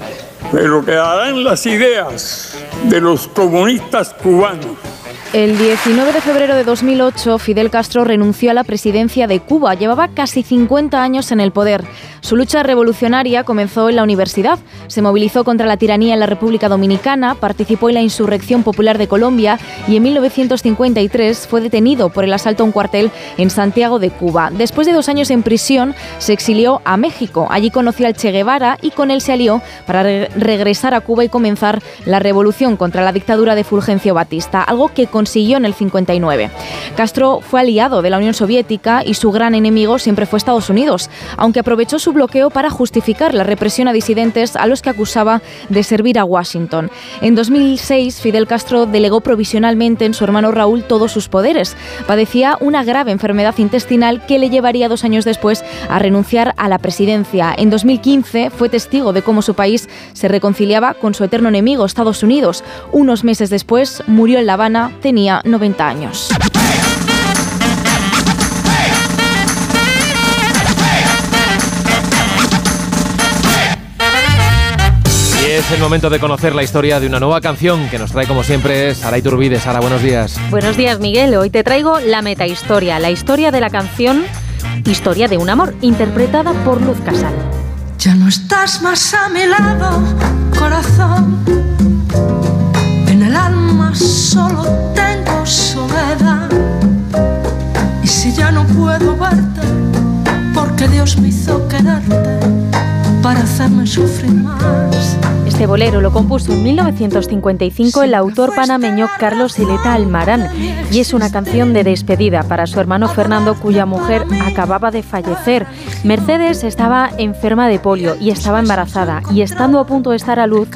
pero quedarán las ideas de los comunistas cubanos El 19 de febrero de 2008, Fidel Castro renunció a la presidencia de Cuba. Llevaba casi 50 años en el poder. Su lucha revolucionaria comenzó en la universidad. Se movilizó contra la tiranía en la República Dominicana, participó en la insurrección popular de Colombia y en 1953 fue detenido por el asalto a un cuartel en Santiago de Cuba. Después de dos años en prisión, se exilió a México. Allí conoció al Che Guevara y con él se alió para re regresar a Cuba y comenzar la revolución contra la dictadura de Fulgencio Batista, algo que consiguió en el 59. Castro fue aliado de la Unión Soviética y su gran enemigo siempre fue Estados Unidos, aunque aprovechó su bloqueo para justificar la represión a disidentes a los que acusaba de servir a Washington. En 2006, Fidel Castro delegó provisionalmente en su hermano Raúl todos sus poderes. Padecía una grave enfermedad intestinal que le llevaría dos años después a renunciar a la presidencia. En 2015 fue testigo de cómo su país se reconciliaba con su eterno enemigo, Estados Unidos. Unos meses después murió en La Habana tenía 90 años. Y es el momento de conocer la historia de una nueva canción que nos trae como siempre Sara Iturbide. Sara, buenos días. Buenos días, Miguel. Hoy te traigo la metahistoria, la historia de la canción Historia de un amor, interpretada por Luz Casal. Ya no estás más a mi lado, corazón. En el alma solo tengo soledad. Y si ya no puedo verte, porque Dios me hizo quererte para hacerme sufrir más. Este bolero lo compuso en 1955 el autor panameño Carlos Ileta Almarán y es una canción de despedida para su hermano Fernando cuya mujer acababa de fallecer. Mercedes estaba enferma de polio y estaba embarazada y estando a punto de estar a luz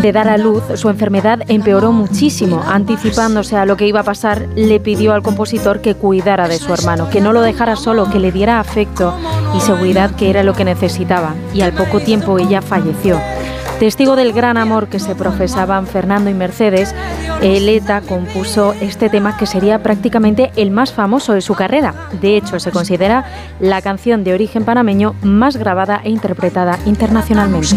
de dar a luz, su enfermedad empeoró muchísimo. Anticipándose a lo que iba a pasar, le pidió al compositor que cuidara de su hermano, que no lo dejara solo, que le diera afecto y seguridad, que era lo que necesitaba. Y al poco tiempo ella falleció. Testigo del gran amor que se profesaban Fernando y Mercedes, Eleta compuso este tema que sería prácticamente el más famoso de su carrera. De hecho, se considera la canción de origen panameño más grabada e interpretada internacionalmente.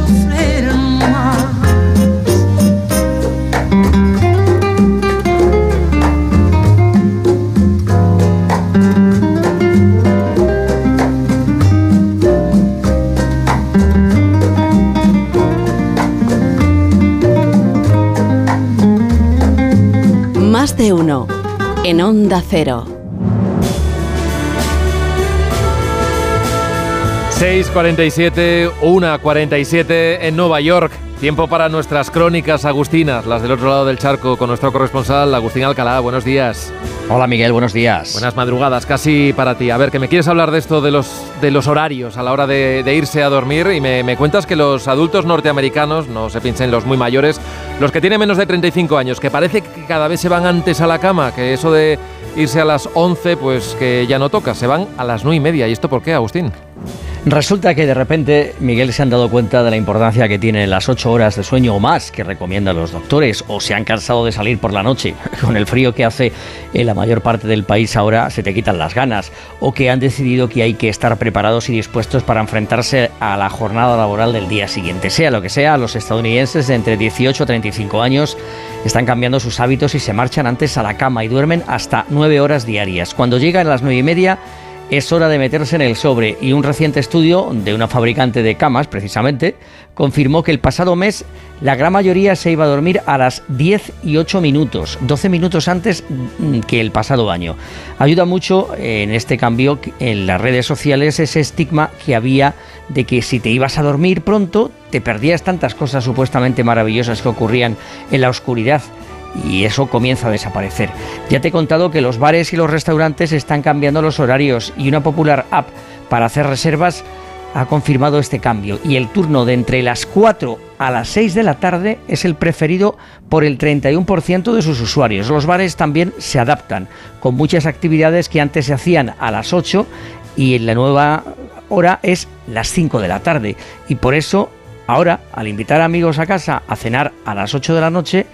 de. En Onda Cero. 6.47, 1.47 en Nueva York. Tiempo para nuestras crónicas agustinas, las del otro lado del charco, con nuestro corresponsal Agustín Alcalá. Buenos días. Hola Miguel, buenos días. Buenas madrugadas, casi para ti. A ver, que me quieres hablar de esto de los, de los horarios a la hora de, irse a dormir y me, cuentas que los adultos norteamericanos, no se piensen los muy mayores, los que tienen menos de 35 años, que parece que cada vez se van antes a la cama, que eso de irse a las 11, pues que ya no toca, se van a las 9 y media. ¿Y esto por qué, Agustín? Resulta que de repente Miguel se han dado cuenta de la importancia que tienen las 8 horas de sueño o más que recomiendan los doctores o se han cansado de salir por la noche. [LAUGHS] Con el frío que hace en la mayor parte del país ahora se te quitan las ganas o que han decidido que hay que estar preparados y dispuestos para enfrentarse a la jornada laboral del día siguiente. Sea lo que sea, los estadounidenses de entre 18 a 35 años están cambiando sus hábitos y se marchan antes a la cama y duermen hasta 9 horas diarias. Cuando llegan las 9 y media es hora de meterse en el sobre y un reciente estudio de una fabricante de camas, precisamente, confirmó que el pasado mes la gran mayoría se iba a dormir a las 10 y 8 minutos, 12 minutos antes que el pasado año. Ayuda mucho en este cambio en las redes sociales ese estigma que había de que si te ibas a dormir pronto te perdías tantas cosas supuestamente maravillosas que ocurrían en la oscuridad y eso comienza a desaparecer. Ya te he contado que los bares y los restaurantes están cambiando los horarios y una popular app para hacer reservas ha confirmado este cambio y el turno de entre las 4 a las 6 de la tarde es el preferido por el 31% de sus usuarios. Los bares también se adaptan, con muchas actividades que antes se hacían a las 8 y la nueva hora es las 5 de la tarde. Y por eso, ahora, al invitar amigos a casa a cenar a las 8 de la noche,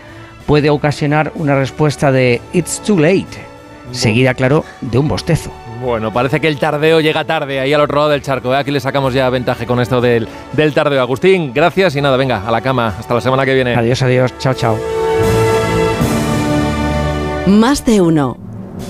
puede ocasionar una respuesta de It's too late, seguida, claro, de un bostezo. Bueno, parece que el tardeo llega tarde ahí al otro lado del charco. ¿eh? Aquí le sacamos ya ventaja con esto del, del tardeo. Agustín, gracias y nada, venga, a la cama. Hasta la semana que viene. Adiós, adiós. Chao, chao. Más de uno.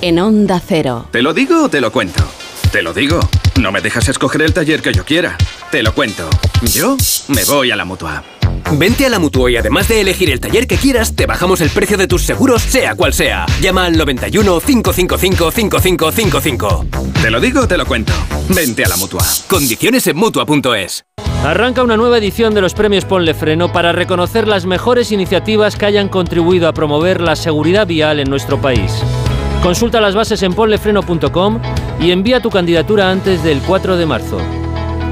En Onda Cero. ¿Te lo digo o te lo cuento? Te lo digo. No me dejas escoger el taller que yo quiera. Te lo cuento. Yo me voy a la mutua. Vente a la Mutua y además de elegir el taller que quieras, te bajamos el precio de tus seguros, sea cual sea. Llama al 91 555 5555. Te lo digo o te lo cuento. Vente a la Mutua. Condiciones en Mutua.es. Arranca una nueva edición de los premios Ponle Freno para reconocer las mejores iniciativas que hayan contribuido a promover la seguridad vial en nuestro país. Consulta las bases en ponlefreno.com y envía tu candidatura antes del 4 de marzo.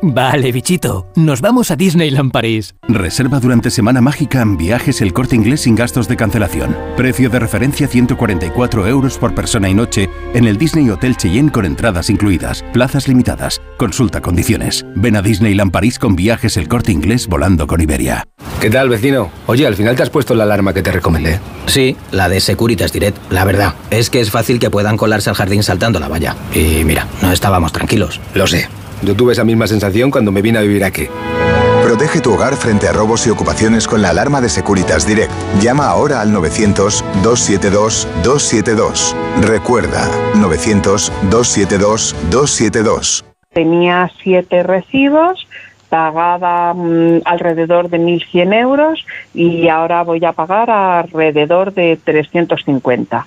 Vale, bichito, nos vamos a Disneyland París. Reserva durante Semana Mágica en viajes el corte inglés sin gastos de cancelación. Precio de referencia 144 euros por persona y noche en el Disney Hotel Cheyenne con entradas incluidas. Plazas limitadas. Consulta condiciones. Ven a Disneyland París con viajes el corte inglés volando con Iberia. ¿Qué tal, vecino? Oye, al final te has puesto la alarma que te recomendé. Sí, la de Securitas Direct. La verdad, es que es fácil que puedan colarse al jardín saltando la valla. Y mira, no estábamos tranquilos. Lo sé. Yo tuve esa misma sensación cuando me vine a vivir aquí. Protege tu hogar frente a robos y ocupaciones con la alarma de Securitas Direct. Llama ahora al 900-272-272. Recuerda, 900-272-272. Tenía siete recibos, pagaba mm, alrededor de 1.100 euros y ahora voy a pagar alrededor de 350.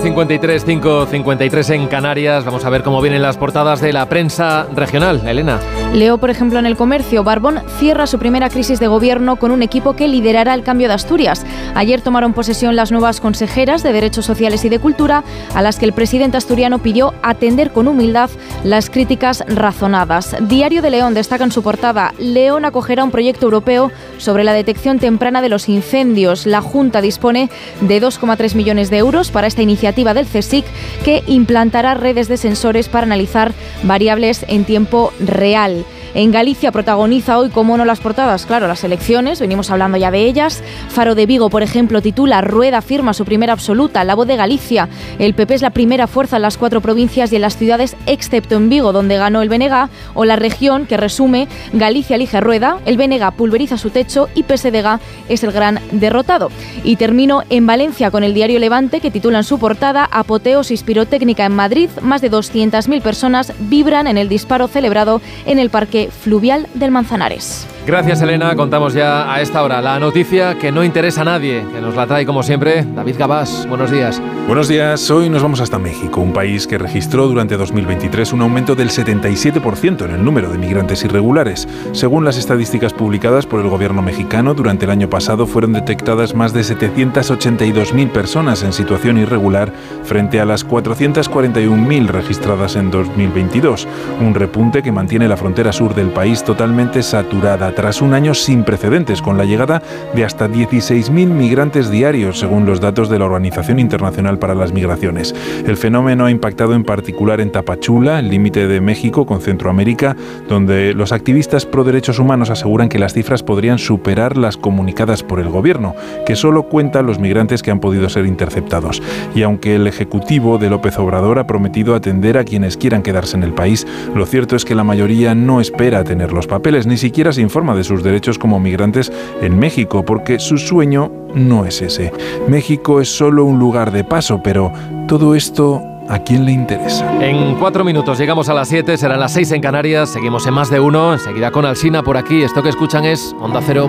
6.53, 5.53 en Canarias. Vamos a ver cómo vienen las portadas de la prensa regional. Elena. Leo, por ejemplo, en el comercio, Barbón cierra su primera crisis de gobierno con un equipo que liderará el cambio de Asturias. Ayer tomaron posesión las nuevas consejeras de Derechos Sociales y de Cultura, a las que el presidente asturiano pidió atender con humildad las críticas razonadas. Diario de León destaca en su portada, León acogerá un proyecto europeo sobre la detección temprana de los incendios. La Junta dispone de 2,3 millones de euros para esta iniciativa del CSIC que implantará redes de sensores para analizar variables en tiempo real. En Galicia protagoniza hoy, como no las portadas, claro, las elecciones, venimos hablando ya de ellas. Faro de Vigo, por ejemplo, titula Rueda firma su primera absoluta, la voz de Galicia. El PP es la primera fuerza en las cuatro provincias y en las ciudades, excepto en Vigo, donde ganó el BNG, o la región que resume Galicia elige Rueda, el BNG pulveriza su techo y PSDG es el gran derrotado. Y termino en Valencia con el diario Levante, que titula en su portada Apoteosis pirotécnica en Madrid, más de 200.000 personas vibran en el disparo celebrado en el Parque Fluvial del Manzanares. Gracias Elena, contamos ya a esta hora la noticia que no interesa a nadie, que nos la trae como siempre David Gabás. Buenos días. Buenos días, hoy nos vamos hasta México, un país que registró durante 2023 un aumento del 77% en el número de migrantes irregulares. Según las estadísticas publicadas por el gobierno mexicano, durante el año pasado fueron detectadas más de 782.000 personas en situación irregular frente a las 441.000 registradas en 2022, un repunte que mantiene la frontera sur del país totalmente saturada tras un año sin precedentes, con la llegada de hasta 16.000 migrantes diarios, según los datos de la Organización Internacional para las Migraciones. El fenómeno ha impactado en particular en Tapachula, el límite de México con Centroamérica, donde los activistas pro derechos humanos aseguran que las cifras podrían superar las comunicadas por el gobierno, que solo cuenta los migrantes que han podido ser interceptados. Y aunque el Ejecutivo de López Obrador ha prometido atender a quienes quieran quedarse en el país, lo cierto es que la mayoría no espera tener los papeles, ni siquiera se informa de sus derechos como migrantes en México, porque su sueño no es ese. México es solo un lugar de paso, pero todo esto ¿A quién le interesa? En cuatro minutos llegamos a las siete, serán las seis en Canarias, seguimos en más de uno, enseguida con Alsina por aquí. Esto que escuchan es Onda Cero.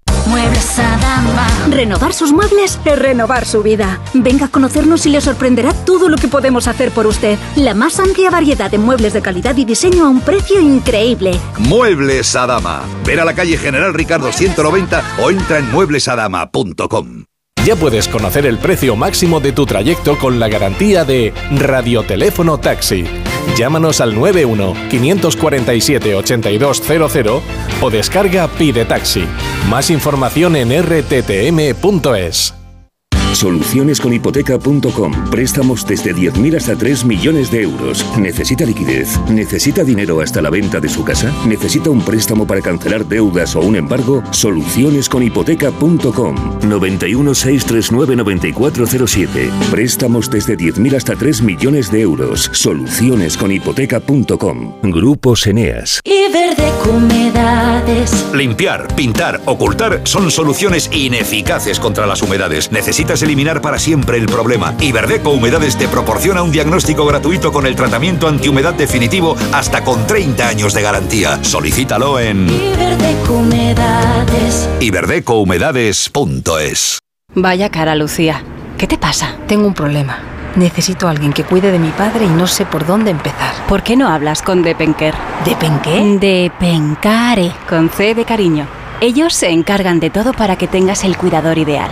Muebles Adama. Renovar sus muebles es renovar su vida. Venga a conocernos y le sorprenderá todo lo que podemos hacer por usted. La más amplia variedad de muebles de calidad y diseño a un precio increíble. Muebles Adama. Ver a la calle General Ricardo 190 o entra en mueblesadama.com. Ya puedes conocer el precio máximo de tu trayecto con la garantía de Radioteléfono Taxi. Llámanos al 91 547 8200 o descarga Pide Taxi. Más información en rttm.es. Solucionesconhipoteca.com. Préstamos desde 10.000 hasta 3 millones de euros. ¿Necesita liquidez? ¿Necesita dinero hasta la venta de su casa? ¿Necesita un préstamo para cancelar deudas o un embargo? Solucionesconhipoteca.com. 91 639 9407. Préstamos desde 10.000 hasta 3 millones de euros. Solucionesconhipoteca.com. Grupos Eneas. Y verde humedades. Limpiar, pintar, ocultar son soluciones ineficaces contra las humedades. Necesitas eliminar para siempre el problema. Iberdeco Humedades te proporciona un diagnóstico gratuito con el tratamiento antihumedad definitivo hasta con 30 años de garantía. Solicítalo en Y verde humedades. iberdecohumedades.es. Vaya cara, Lucía. ¿Qué te pasa? Tengo un problema. Necesito a alguien que cuide de mi padre y no sé por dónde empezar. ¿Por qué no hablas con Depenker? ¿Depenqué? Depencare. Con C de cariño. Ellos se encargan de todo para que tengas el cuidador ideal.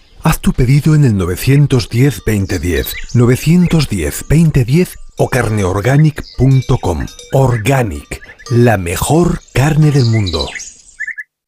Haz tu pedido en el 910-2010, 910-2010 o carneorganic.com. Organic, la mejor carne del mundo.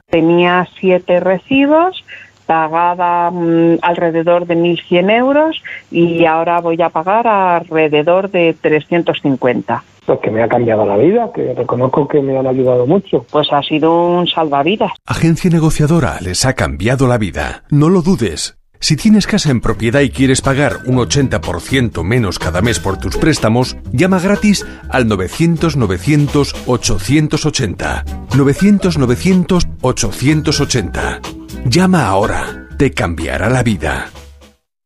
Tenía siete recibos, pagaba mm, alrededor de 1.100 euros y ahora voy a pagar alrededor de 350. Pues que me ha cambiado la vida, que reconozco que me han ayudado mucho. Pues ha sido un salvavidas. Agencia negociadora les ha cambiado la vida. No lo dudes. Si tienes casa en propiedad y quieres pagar un 80% menos cada mes por tus préstamos, llama gratis al 900-900-880. 900-900-880. Llama ahora, te cambiará la vida.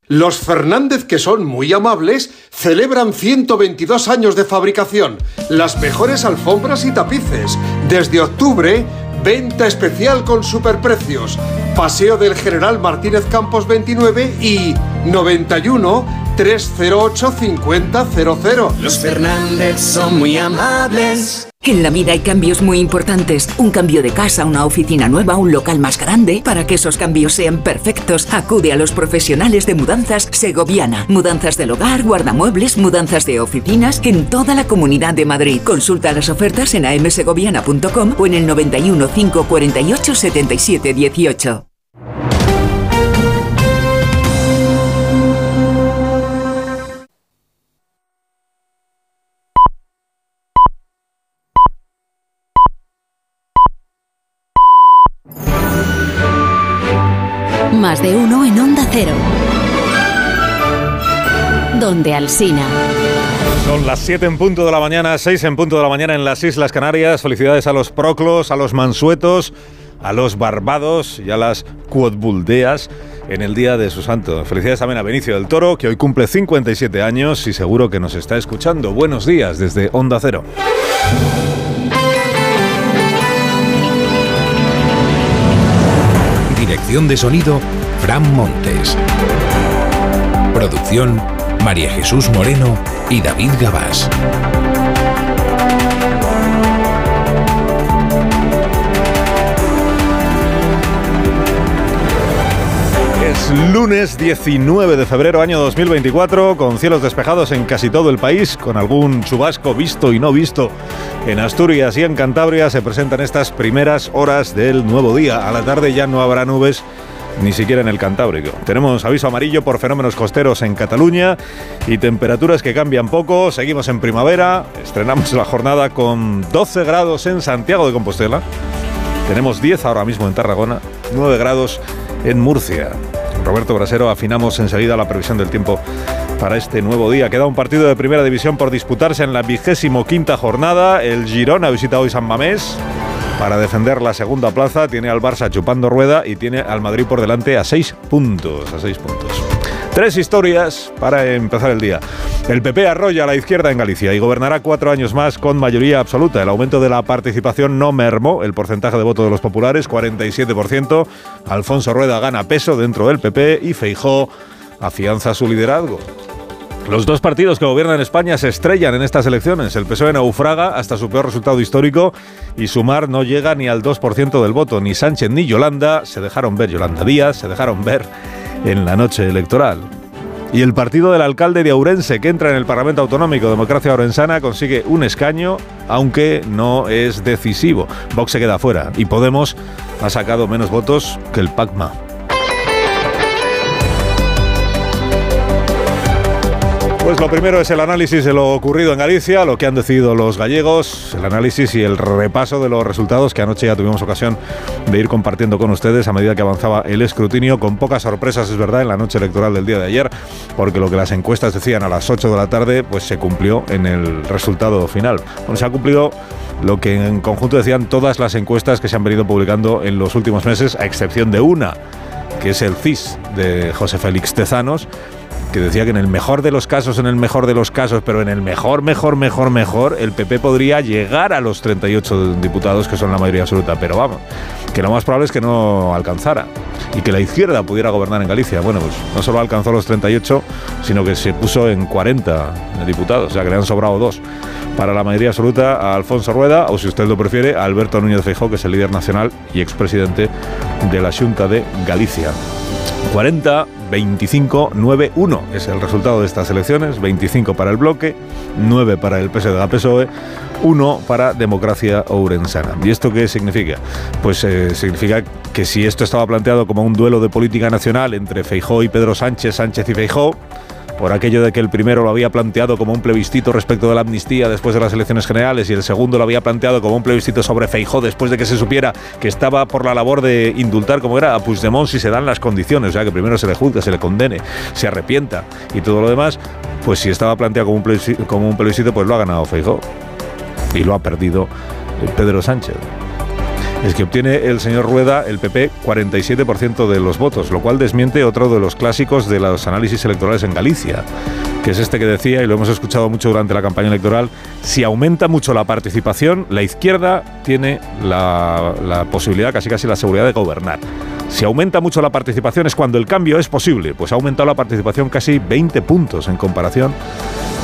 Los Fernández, que son muy amables, celebran 122 años de fabricación, las mejores alfombras y tapices. Desde octubre, venta especial con superprecios. Paseo del General Martínez Campos 29 y 91 308 5000. Los Fernández son muy amables. En la vida hay cambios muy importantes. Un cambio de casa, una oficina nueva, un local más grande. Para que esos cambios sean perfectos, acude a los profesionales de mudanzas Segoviana. Mudanzas del hogar, guardamuebles, mudanzas de oficinas en toda la comunidad de Madrid. Consulta las ofertas en amsegoviana.com o en el 91 548 77 18. De uno en Onda Cero. Donde Alsina. Son las 7 en punto de la mañana, 6 en punto de la mañana en las Islas Canarias. Felicidades a los proclos, a los mansuetos, a los barbados y a las cuotbuldeas en el día de su santo. Felicidades también a Benicio del Toro, que hoy cumple 57 años y seguro que nos está escuchando. Buenos días desde Onda Cero. De sonido, Fran Montes. Producción, María Jesús Moreno y David Gabás. Es lunes 19 de febrero año 2024 con cielos despejados en casi todo el país, con algún chubasco visto y no visto en Asturias y en Cantabria se presentan estas primeras horas del nuevo día. A la tarde ya no habrá nubes ni siquiera en el Cantábrico. Tenemos aviso amarillo por fenómenos costeros en Cataluña y temperaturas que cambian poco. Seguimos en primavera, estrenamos la jornada con 12 grados en Santiago de Compostela. Tenemos 10 ahora mismo en Tarragona, 9 grados en Murcia. Roberto Brasero, afinamos enseguida la previsión del tiempo para este nuevo día. Queda un partido de primera división por disputarse en la vigésimo quinta jornada. El Girona visita hoy San Mamés para defender la segunda plaza. Tiene al Barça chupando rueda y tiene al Madrid por delante a seis puntos. A seis puntos. Tres historias para empezar el día. El PP arrolla a la izquierda en Galicia y gobernará cuatro años más con mayoría absoluta. El aumento de la participación no mermó el porcentaje de voto de los populares, 47%. Alfonso Rueda gana peso dentro del PP y Feijó afianza su liderazgo. Los dos partidos que gobiernan España se estrellan en estas elecciones. El PSOE naufraga hasta su peor resultado histórico y Sumar no llega ni al 2% del voto. Ni Sánchez ni Yolanda se dejaron ver, Yolanda Díaz se dejaron ver en la noche electoral. Y el partido del alcalde de Ourense, que entra en el Parlamento Autonómico Democracia Orensana, consigue un escaño, aunque no es decisivo. Vox se queda fuera y Podemos ha sacado menos votos que el PACMA. Pues lo primero es el análisis de lo ocurrido en Galicia, lo que han decidido los gallegos, el análisis y el repaso de los resultados que anoche ya tuvimos ocasión de ir compartiendo con ustedes a medida que avanzaba el escrutinio, con pocas sorpresas, es verdad, en la noche electoral del día de ayer, porque lo que las encuestas decían a las 8 de la tarde, pues se cumplió en el resultado final. Bueno, se ha cumplido lo que en conjunto decían todas las encuestas que se han venido publicando en los últimos meses, a excepción de una, que es el CIS de José Félix Tezanos, que decía que en el mejor de los casos, en el mejor de los casos, pero en el mejor, mejor, mejor, mejor, el PP podría llegar a los 38 diputados, que son la mayoría absoluta. Pero vamos, que lo más probable es que no alcanzara y que la izquierda pudiera gobernar en Galicia. Bueno, pues no solo alcanzó los 38, sino que se puso en 40 diputados, o sea que le han sobrado dos. Para la mayoría absoluta a Alfonso Rueda, o si usted lo prefiere, a Alberto Núñez Feijóo, que es el líder nacional y expresidente de la Junta de Galicia. 40, 25, 9, 1 es el resultado de estas elecciones. 25 para el bloque, 9 para el PSDG-PSOE, 1 para Democracia Ourensana. ¿Y esto qué significa? Pues eh, significa que si esto estaba planteado como un duelo de política nacional entre Feijó y Pedro Sánchez, Sánchez y Feijó, por aquello de que el primero lo había planteado como un plebiscito respecto de la amnistía después de las elecciones generales y el segundo lo había planteado como un plebiscito sobre Feijó después de que se supiera que estaba por la labor de indultar, como era, a Puigdemont si se dan las condiciones, o sea, que primero se le juzgue, se le condene, se arrepienta y todo lo demás, pues si estaba planteado como un plebiscito, como un plebiscito pues lo ha ganado Feijó y lo ha perdido Pedro Sánchez es que obtiene el señor Rueda, el PP, 47% de los votos, lo cual desmiente otro de los clásicos de los análisis electorales en Galicia, que es este que decía, y lo hemos escuchado mucho durante la campaña electoral, si aumenta mucho la participación, la izquierda tiene la, posibilidad, casi casi la seguridad de gobernar. Si aumenta mucho la participación es cuando el cambio es posible, pues ha aumentado la participación casi 20 puntos en comparación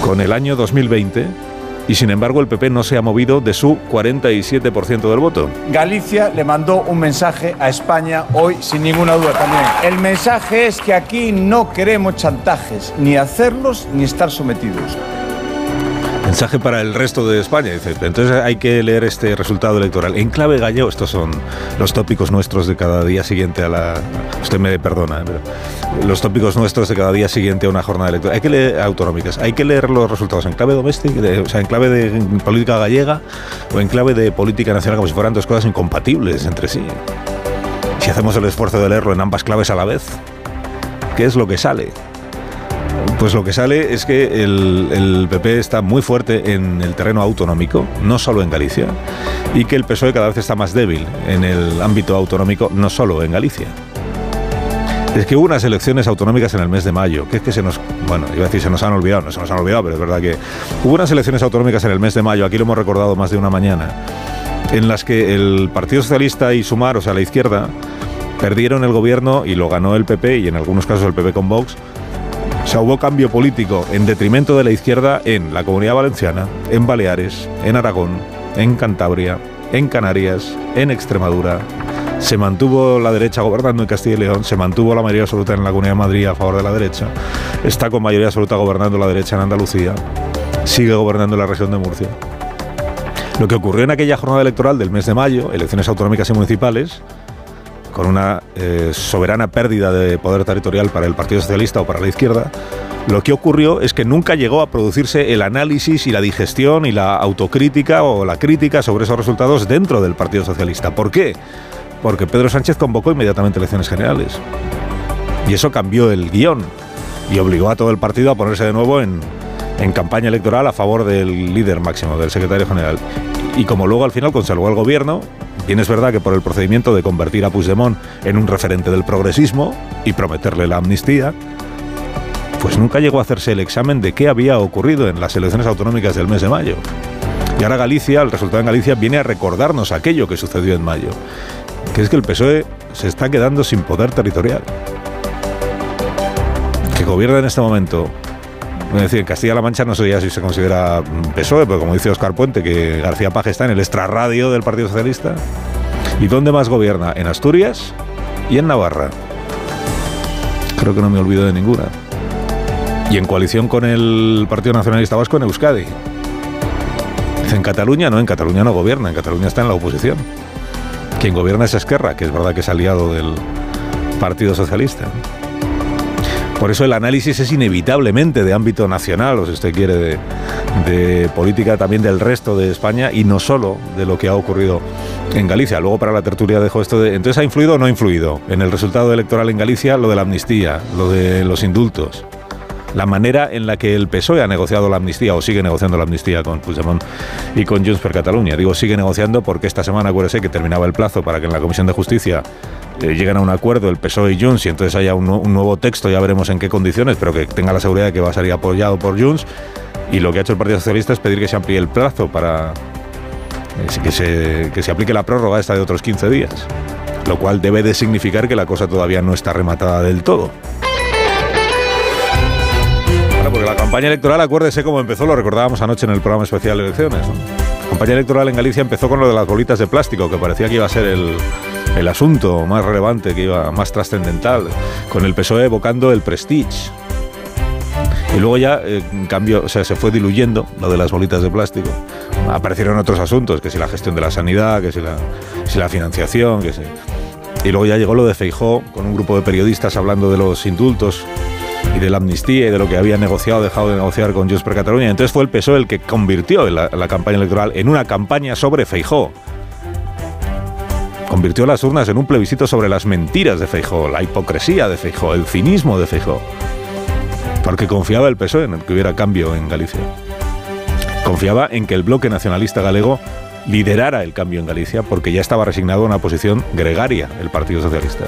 con el año 2020 y sin embargo el PP no se ha movido de su 47% del voto. Galicia le mandó un mensaje a España hoy sin ninguna duda también. El mensaje es que aquí no queremos chantajes, ni hacerlos ni estar sometidos. Mensaje para el resto de España, dice. Entonces hay que leer este resultado electoral. En clave gallego, estos son los tópicos nuestros de cada día siguiente a la. Usted me perdona, ¿eh? pero los tópicos nuestros de cada día siguiente a una jornada electoral. Hay que leer autonómicas, hay que leer los resultados en clave doméstica, o sea, en clave de política gallega o en clave de política nacional, como si fueran dos cosas incompatibles entre sí. Si hacemos el esfuerzo de leerlo en ambas claves a la vez, ¿qué es lo que sale? Pues lo que sale es que el, PP está muy fuerte en el terreno autonómico, no solo en Galicia, y que el PSOE cada vez está más débil en el ámbito autonómico, no solo en Galicia. Es que hubo unas elecciones autonómicas en el mes de mayo, que es que se nos, bueno, iba a decir se nos han olvidado, no se nos han olvidado, pero es verdad que hubo unas elecciones autonómicas en el mes de mayo, aquí lo hemos recordado más de una mañana, en las que el Partido Socialista y Sumar, o sea, la izquierda, perdieron el gobierno y lo ganó el PP y en algunos casos el PP con Vox sea, hubo cambio político en detrimento de la izquierda en la Comunidad Valenciana, en Baleares, en Aragón, en Cantabria, en Canarias, en Extremadura. Se mantuvo la derecha gobernando en Castilla y León, se mantuvo la mayoría absoluta en la Comunidad de Madrid a favor de la derecha, está con mayoría absoluta gobernando la derecha en Andalucía, sigue gobernando la región de Murcia. Lo que ocurrió en aquella jornada electoral del mes de mayo, elecciones autonómicas y municipales, con una eh, soberana pérdida de poder territorial para el Partido Socialista o para la izquierda, lo que ocurrió es que nunca llegó a producirse el análisis y la digestión y la autocrítica o la crítica sobre esos resultados dentro del Partido Socialista. ¿Por qué? Porque Pedro Sánchez convocó inmediatamente elecciones generales. Y eso cambió el guion y obligó a todo el partido a ponerse de nuevo en, en campaña electoral a favor del líder máximo, del secretario general. Y como luego al final conservó el gobierno, Bien es verdad que por el procedimiento de convertir a Puigdemont en un referente del progresismo y prometerle la amnistía, pues nunca llegó a hacerse el examen de qué había ocurrido en las elecciones autonómicas del mes de mayo. Y ahora Galicia, el resultado en Galicia, viene a recordarnos aquello que sucedió en mayo, que es que el PSOE se está quedando sin poder territorial. Que gobierna en este momento es decir, en Castilla-La Mancha no sé ya si se considera PSOE, pero como dice Oscar Puente, que García Paje está en el extrarradio del Partido Socialista. ¿Y dónde más gobierna? En Asturias y en Navarra. Creo que no me olvido de ninguna. Y en coalición con el Partido Nacionalista Vasco en Euskadi. En Cataluña no, en Cataluña no gobierna, en Cataluña está en la oposición. Quien gobierna es Esquerra, que es verdad que es aliado del Partido Socialista. Por eso el análisis es inevitablemente de ámbito nacional, o si usted quiere, de, política también del resto de España y no solo de lo que ha ocurrido en Galicia. Luego para la tertulia dejo esto de... Entonces, ¿ha influido o no ha influido en el resultado electoral en Galicia lo de la amnistía, lo de los indultos? La manera en la que el PSOE ha negociado la amnistía o sigue negociando la amnistía con Puigdemont y con Junts per Catalunya. Digo sigue negociando porque esta semana acuérdese que terminaba el plazo para que en la Comisión de Justicia eh, lleguen a un acuerdo el PSOE y Junts y entonces haya un, nuevo texto, ya veremos en qué condiciones, pero que tenga la seguridad de que va a salir apoyado por Junts. Y lo que ha hecho el Partido Socialista es pedir que se amplíe el plazo para eh, que se, que se aplique la prórroga esta de otros 15 días. Lo cual debe de significar que la cosa todavía no está rematada del todo porque la campaña electoral, acuérdese cómo empezó, lo recordábamos anoche en el programa especial de elecciones. La campaña electoral en Galicia empezó con lo de las bolitas de plástico, que parecía que iba a ser el, el asunto más relevante, que iba más trascendental, con el PSOE evocando el prestige. Y luego ya, eh, sea, se fue diluyendo lo de las bolitas de plástico. Aparecieron otros asuntos, que si la gestión de la sanidad, que si la, si la financiación, que si... Y luego ya llegó lo de Feijó, con un grupo de periodistas hablando de los indultos y de la amnistía y de lo que había negociado dejado de negociar con Junts per Catalunya. Entonces fue el PSOE el que convirtió la, campaña electoral en una campaña sobre Feijó. Convirtió las urnas en un plebiscito sobre las mentiras de Feijó, la hipocresía de Feijó, el cinismo de Feijó. Porque confiaba el PSOE en que hubiera cambio en Galicia. Confiaba en que el bloque nacionalista galego liderara el cambio en Galicia porque ya estaba resignado a una posición gregaria el Partido Socialista.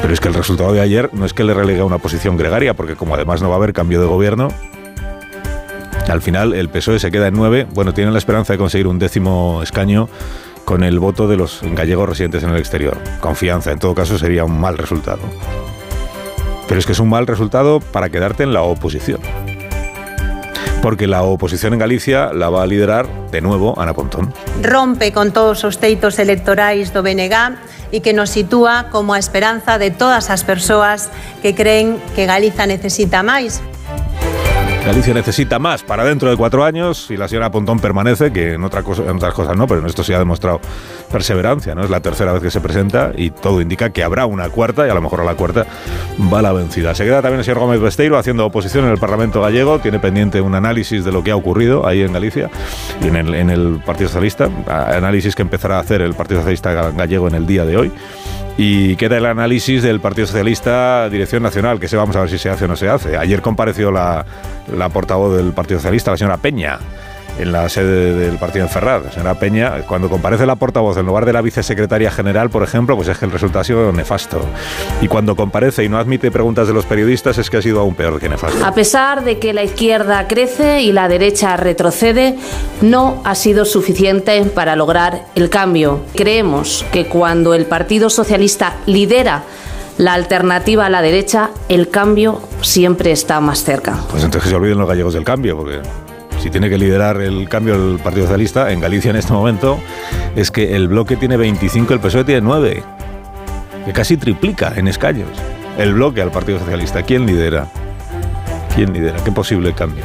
Pero es que el resultado de ayer no es que le relegue a una posición gregaria, porque como además no va a haber cambio de gobierno, al final el PSOE se queda en nueve. Bueno, tienen la esperanza de conseguir un décimo escaño con el voto de los gallegos residentes en el exterior. Confianza, en todo caso sería un mal resultado. Pero es que es un mal resultado para quedarte en la oposición. Porque la oposición en Galicia la va a liderar de nuevo Ana Pontón. Rompe con todos os teitos electorais do BNG e que nos sitúa como a esperanza de todas as persoas que creen que Galiza necesita máis. Galicia necesita más para dentro de cuatro años y la señora Pontón permanece, que en, otra cosa, en otras cosas no, pero en esto sí ha demostrado perseverancia, ¿no? Es la tercera vez que se presenta y todo indica que habrá una cuarta y a lo mejor a la cuarta va la vencida. Se queda también el señor Gómez Besteiro haciendo oposición en el Parlamento gallego, tiene pendiente un análisis de lo que ha ocurrido ahí en Galicia y en el, en el Partido Socialista, análisis que empezará a hacer el Partido Socialista gallego en el día de hoy. Y queda el análisis del Partido Socialista Dirección Nacional, que se vamos a ver si se hace o no se hace. Ayer compareció la, la portavoz del Partido Socialista, la señora Peña, en la sede del partido en Ferraz. La señora Peña, cuando comparece la portavoz en lugar de la vicesecretaria general, por ejemplo, pues es que el resultado ha sido nefasto. Y cuando comparece y no admite preguntas de los periodistas, es que ha sido aún peor que nefasto. A pesar de que la izquierda crece y la derecha retrocede, no ha sido suficiente para lograr el cambio. Creemos que cuando el Partido Socialista lidera la alternativa a la derecha, el cambio siempre está más cerca. Pues entonces que se olviden los gallegos del cambio, porque si tiene que liderar el cambio el Partido Socialista, en Galicia en este momento, es que el bloque tiene 25, el PSOE tiene 9, que casi triplica en escaños el bloque al Partido Socialista. ¿Quién lidera? ¿Quién lidera? ¿Qué posible cambio?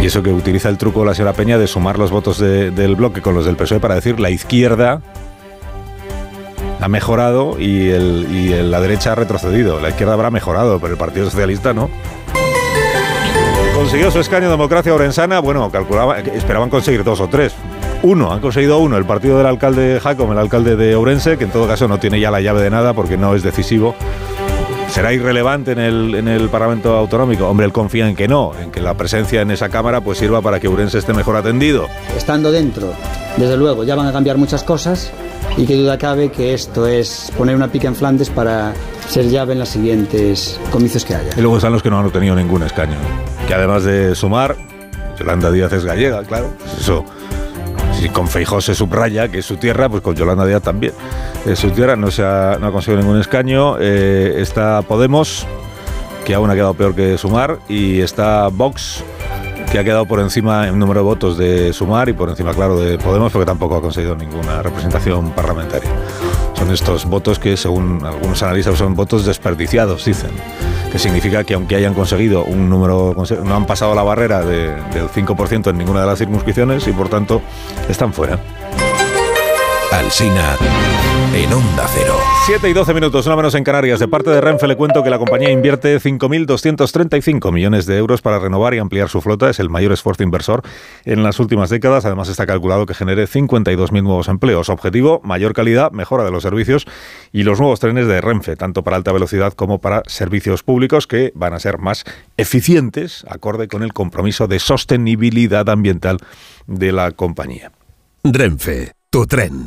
Y eso que utiliza el truco de la señora Peña de sumar los votos de, del bloque con los del PSOE para decir la izquierda ha mejorado y, y la derecha ha retrocedido. La izquierda habrá mejorado, pero el Partido Socialista no. Consiguió su escaño Democracia Orensana. Bueno, calculaba, esperaban conseguir dos o tres. Uno, han conseguido uno, el partido del alcalde Jacom, el alcalde de Ourense, que en todo caso no tiene ya la llave de nada porque no es decisivo. ¿Será irrelevante en el, en el Parlamento Autonómico? Hombre, él confía en que no, en que la presencia en esa Cámara pues sirva para que Ourense esté mejor atendido. Estando dentro, desde luego, ya van a cambiar muchas cosas y qué duda cabe que esto es poner una pica en Flandes para ser llave en los siguientes comicios que haya. Y luego están los que no han obtenido ningún escaño. Que además de sumar, Yolanda Díaz es gallega, claro. Pues eso, si con Feijó se subraya que es su tierra, pues con Yolanda Díaz también. Es su tierra, no, ha, no ha conseguido ningún escaño. Eh, está Podemos, que aún ha quedado peor que sumar. Y está Vox, que ha quedado por encima en número de votos de Sumar y por encima, claro, de Podemos, porque tampoco ha conseguido ninguna representación parlamentaria. Son estos votos que, según algunos analistas, son votos desperdiciados, dicen. Que significa que aunque hayan conseguido un número, no han pasado la barrera de, del 5% en ninguna de las circunscripciones y por tanto están fuera. Alsina en Onda Cero. 7 y 12 minutos, una menos en Canarias. De parte de Renfe le cuento que la compañía invierte 5.235 millones de euros para renovar y ampliar su flota. Es el mayor esfuerzo inversor en las últimas décadas. Además está calculado que genere 52.000 nuevos empleos. Objetivo, mayor calidad, mejora de los servicios y los nuevos trenes de Renfe, tanto para alta velocidad como para servicios públicos que van a ser más eficientes, acorde con el compromiso de sostenibilidad ambiental de la compañía. Renfe, tu tren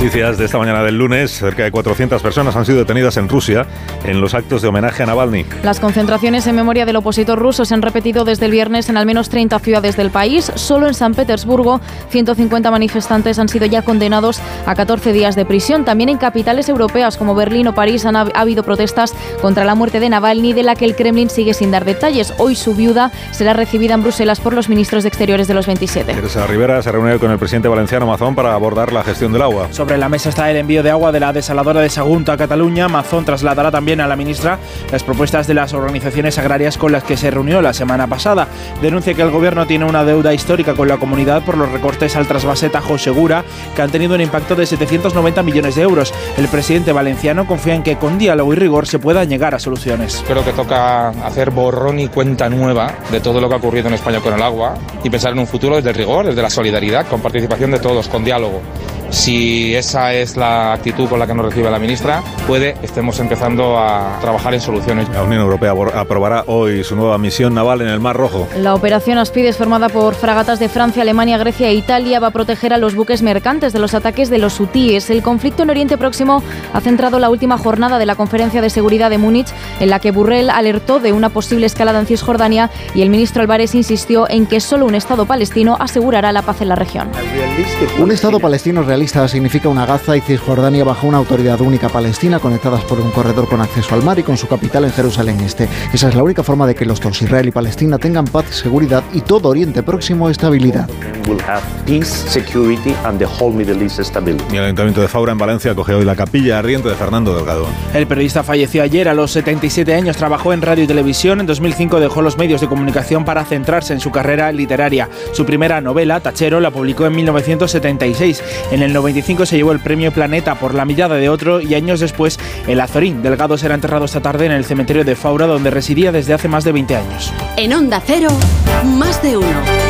Noticias de esta mañana del lunes. Cerca de 400 personas han sido detenidas en Rusia en los actos de homenaje a Navalny. Las concentraciones en memoria del opositor ruso se han repetido desde el viernes en al menos 30 ciudades del país. Solo en San Petersburgo, 150 manifestantes han sido ya condenados a 14 días de prisión. También en capitales europeas como Berlín o París han ha habido protestas contra la muerte de Navalny, de la que el Kremlin sigue sin dar detalles. Hoy su viuda será recibida en Bruselas por los ministros de Exteriores de los 27. Teresa Rivera se reunió con el presidente valenciano Mazón para abordar la gestión del agua. Sobre Sobre la mesa está el envío de agua de la desaladora de Sagunto a Cataluña. Mazón trasladará también a la ministra las propuestas de las organizaciones agrarias con las que se reunió la semana pasada. Denuncia que el gobierno tiene una deuda histórica con la comunidad por los recortes al trasvase Tajo Segura, que han tenido un impacto de 790 millones de euros. El presidente valenciano confía en que con diálogo y rigor se pueda llegar a soluciones. Creo que toca hacer borrón y cuenta nueva de todo lo que ha ocurrido en España con el agua y pensar en un futuro desde el rigor, desde la solidaridad, con participación de todos, con diálogo. Si esa es la actitud con la que nos recibe la ministra, puede estemos empezando a trabajar en soluciones. La Unión Europea aprobará hoy su nueva misión naval en el Mar Rojo. La operación Aspides, formada por fragatas de Francia, Alemania, Grecia e Italia, va a proteger a los buques mercantes de los ataques de los hutíes. El conflicto en Oriente Próximo ha centrado la última jornada de la Conferencia de Seguridad de Múnich, en la que Burrell alertó de una posible escalada en Cisjordania y el ministro Álvarez insistió en que solo un Estado palestino asegurará la paz en la región. Un Estado palestino real significa una Gaza y Cisjordania bajo una autoridad única palestina conectadas por un corredor con acceso al mar y con su capital en Jerusalén Este. Esa es la única forma de que los dos, Israel y Palestina, tengan paz, seguridad y todo Oriente Próximo estabilidad. Y el Ayuntamiento de Faura en Valencia coge hoy la capilla ardiente de Fernando Delgado. El periodista falleció ayer a los 77 años, trabajó en radio y televisión, en 2005 dejó los medios de comunicación para centrarse en su carrera literaria. Su primera novela, Tachero, la publicó en 1976. En el 95 se llevó el premio Planeta por La Millada de Otro y años después el Azorín. Delgado será enterrado esta tarde en el cementerio de Faura, donde residía desde hace más de 20 años. En Onda Cero, más de uno.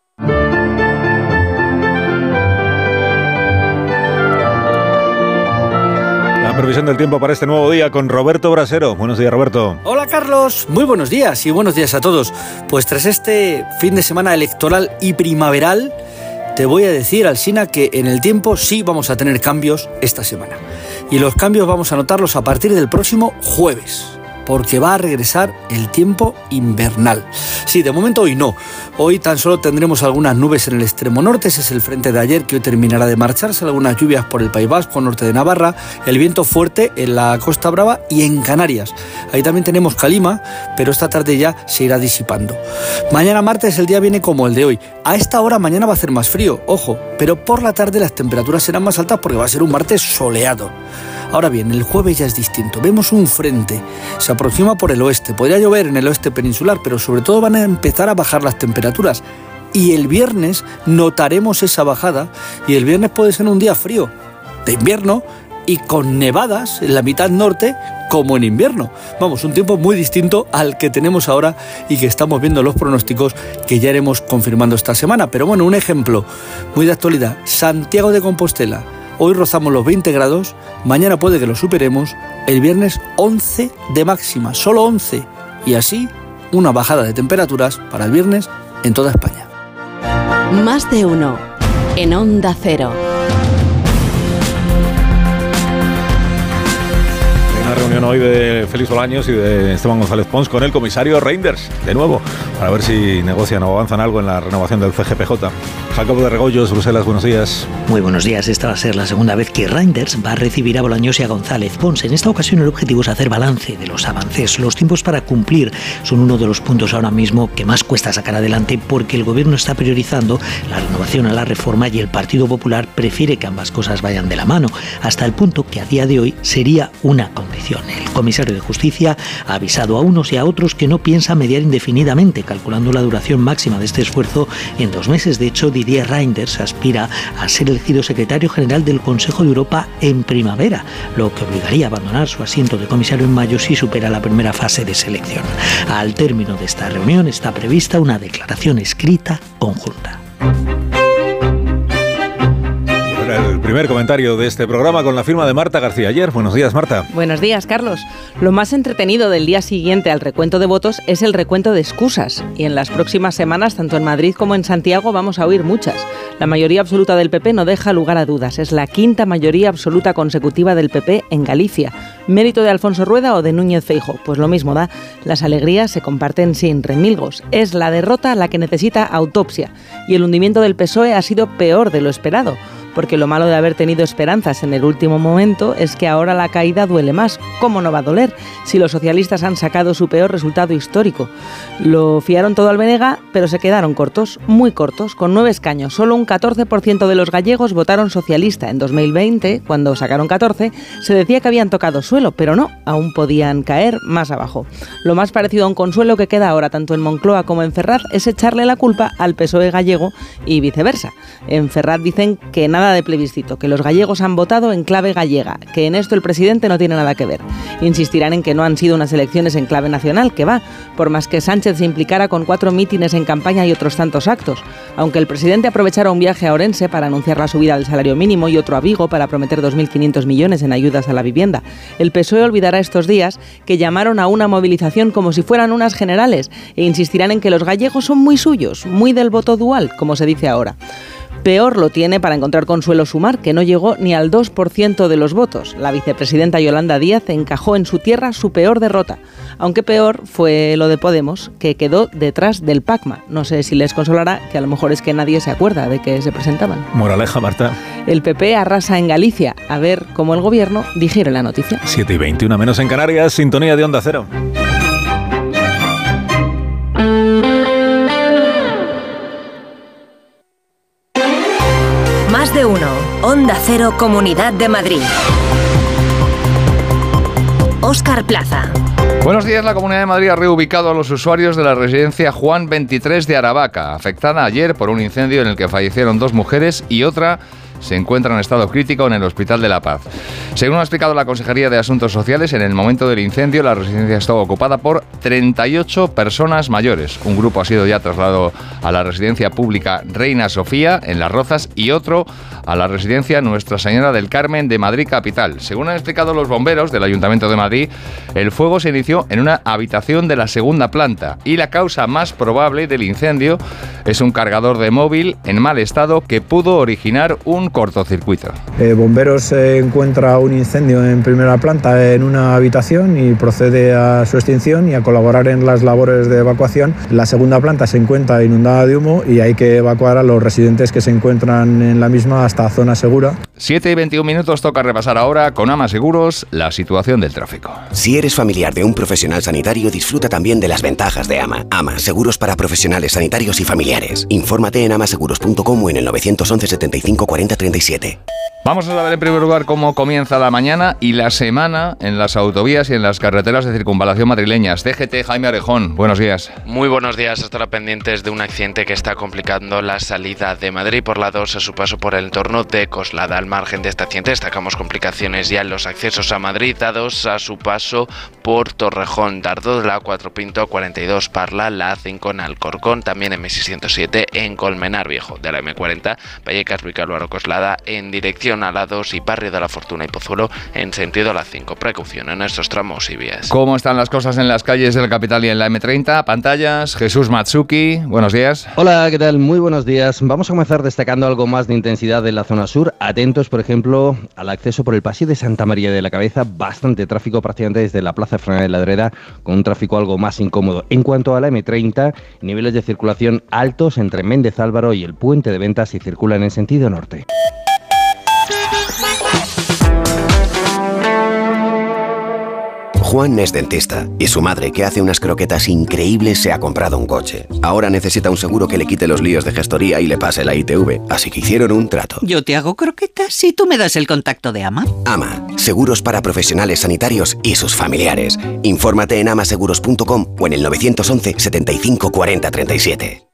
Previsión del tiempo para este nuevo día con Roberto Brasero. Buenos días, Roberto. Hola, Carlos. Muy buenos días y buenos días a todos. Pues tras este fin de semana electoral y primaveral, te voy a decir, Alsina, que en el tiempo sí vamos a tener cambios esta semana. Y los cambios vamos a notarlos a partir del próximo jueves porque va a regresar el tiempo invernal. Sí, de momento hoy no. Hoy tan solo tendremos algunas nubes en el extremo norte, ese es el frente de ayer que hoy terminará de marcharse, algunas lluvias por el País Vasco, norte de Navarra, el viento fuerte en la Costa Brava y en Canarias. Ahí también tenemos calima, pero esta tarde ya se irá disipando. Mañana martes el día viene como el de hoy. A esta hora mañana va a hacer más frío, ojo, pero por la tarde las temperaturas serán más altas porque va a ser un martes soleado. Ahora bien, el jueves ya es distinto. Vemos un frente, se aproxima por el oeste. Podría llover en el oeste peninsular, pero sobre todo van a empezar a bajar las temperaturas. Y el viernes notaremos esa bajada y el viernes puede ser un día frío, de invierno y con nevadas en la mitad norte como en invierno. Vamos, un tiempo muy distinto al que tenemos ahora y que estamos viendo los pronósticos que ya iremos confirmando esta semana. Pero bueno, un ejemplo muy de actualidad. Santiago de Compostela Hoy rozamos los 20 grados, mañana puede que lo superemos, el viernes 11 de máxima, solo 11. Y así, una bajada de temperaturas para el viernes en toda España. Más de uno en Onda Cero. Reunión hoy de Félix Bolaños y de Esteban González Pons con el comisario Reinders, de nuevo, para ver si negocian o avanzan algo en la renovación del CGPJ. Jacobo de Regoyos, Bruselas, buenos días. Muy buenos días. Esta va a ser la segunda vez que Reinders va a recibir a Bolaños y a González Pons. En esta ocasión el objetivo es hacer balance de los avances. Los tiempos para cumplir son uno de los puntos ahora mismo que más cuesta sacar adelante porque el gobierno está priorizando la renovación a la reforma y el Partido Popular prefiere que ambas cosas vayan de la mano, hasta el punto que a día de hoy sería una condición. El comisario de Justicia ha avisado a unos y a otros que no piensa mediar indefinidamente, calculando la duración máxima de este esfuerzo en dos meses. De hecho, Didier Reinders aspira a ser elegido secretario general del Consejo de Europa en primavera, lo que obligaría a abandonar su asiento de comisario en mayo si supera la primera fase de selección. Al término de esta reunión está prevista una declaración escrita conjunta el primer comentario de este programa con la firma de Marta García Ayer. Buenos días, Marta. Buenos días, Carlos. Lo más entretenido del día siguiente al recuento de votos es el recuento de excusas. Y en las próximas semanas, tanto en Madrid como en Santiago, vamos a oír muchas. La mayoría absoluta del PP no deja lugar a dudas. Es la quinta mayoría absoluta consecutiva del PP en Galicia. ¿Mérito de Alfonso Rueda o de Núñez Feijo? Pues lo mismo da. Las alegrías se comparten sin remilgos. Es la derrota la que necesita autopsia. Y el hundimiento del PSOE ha sido peor de lo esperado porque lo malo de haber tenido esperanzas en el último momento es que ahora la caída duele más. ¿Cómo no va a doler si los socialistas han sacado su peor resultado histórico? Lo fiaron todo al Venega, pero se quedaron cortos, muy cortos, con nueve escaños. Solo un 14% de los gallegos votaron socialista. En 2020, cuando sacaron 14, se decía que habían tocado suelo, pero no, aún podían caer más abajo. Lo más parecido a un consuelo que queda ahora tanto en Moncloa como en Ferraz es echarle la culpa al PSOE gallego y viceversa. En Ferraz dicen que nada de plebiscito, que los gallegos han votado en clave gallega, que en esto el presidente no tiene nada que ver. Insistirán en que no han sido unas elecciones en clave nacional, que va, por más que Sánchez se implicara con cuatro mítines en campaña y otros tantos actos. Aunque el presidente aprovechara un viaje a Orense para anunciar la subida del salario mínimo y otro a Vigo para prometer 2.500 millones en ayudas a la vivienda, el PSOE olvidará estos días que llamaron a una movilización como si fueran unas generales e insistirán en que los gallegos son muy suyos, muy del voto dual, como se dice ahora. Peor lo tiene para encontrar consuelo Sumar, que no llegó ni al 2% de los votos. La vicepresidenta Yolanda Díaz encajó en su tierra su peor derrota. Aunque peor fue lo de Podemos, que quedó detrás del PACMA. No sé si les consolará, que a lo mejor es que nadie se acuerda de que se presentaban. Moraleja, Marta. El PP arrasa en Galicia. A ver cómo el gobierno digiere la noticia. 7 y 21 menos en Canarias, sintonía de Onda Cero. Más de uno. Onda Cero, Comunidad de Madrid. Óscar Plaza. Buenos días. La Comunidad de Madrid ha reubicado a los usuarios de la residencia Juan 23 de Aravaca, afectada ayer por un incendio en el que fallecieron dos mujeres y otra se encuentra en estado crítico en el Hospital de la Paz. Según ha explicado la Consejería de Asuntos Sociales, en el momento del incendio la residencia estaba ocupada por 38 personas mayores. Un grupo ha sido ya trasladado a la residencia pública Reina Sofía en Las Rozas y otro a la residencia Nuestra Señora del Carmen de Madrid Capital. Según han explicado los bomberos del Ayuntamiento de Madrid, el fuego se inició en una habitación de la segunda planta y la causa más probable del incendio es un cargador de móvil en mal estado que pudo originar un cortocircuito. Eh, bomberos eh, encuentra un incendio en primera planta en una habitación y procede a su extinción y a colaborar en las labores de evacuación. La segunda planta se encuentra inundada de humo y hay que evacuar a los residentes que se encuentran en la misma hasta zona segura. 7 y 21 minutos toca repasar ahora con Ama Seguros la situación del tráfico. Si eres familiar de un profesional sanitario, disfruta también de las ventajas de Ama. Ama, seguros para profesionales sanitarios y familiares. Infórmate en amaseguros.com o en el 911 75 40 37. Vamos a saber en primer lugar cómo comienza la mañana y la semana en las autovías y en las carreteras de circunvalación madrileñas. DGT Jaime Arejón, buenos días. Muy buenos días, hasta pendientes de un accidente que está complicando la salida de Madrid por la 2 a su paso por el entorno de Coslada. Al margen de este accidente destacamos complicaciones ya en los accesos a Madrid dados a su paso por Torrejón, Dardo de la 4 Pinto 42 Parla, la A5 en Alcorcón, también M607 en Colmenar Viejo, de la M40 Vallecas Vicálvaro Coslada en dirección a la 2 y Barrio de la Fortuna y Pozuelo en sentido a la 5. Precaución en estos tramos y vías. ¿Cómo están las cosas en las calles del capital y en la M30? Pantallas, Jesús Matsuki, buenos días. Hola, ¿qué tal? Muy buenos días. Vamos a comenzar destacando algo más de intensidad en la zona sur. Atentos, por ejemplo, al acceso por el pasillo de Santa María de la Cabeza. Bastante tráfico prácticamente desde la Plaza Fernanda de la Ladreda, con un tráfico algo más incómodo. En cuanto a la M30, niveles de circulación altos entre Méndez Álvaro y el puente de ventas si circulan en sentido norte. Juan es dentista y su madre, que hace unas croquetas increíbles, se ha comprado un coche. Ahora necesita un seguro que le quite los líos de gestoría y le pase la ITV, así que hicieron un trato. Yo te hago croquetas si tú me das el contacto de Ama. Ama, seguros para profesionales sanitarios y sus familiares. Infórmate en amaseguros.com o en el 911 75 40 37.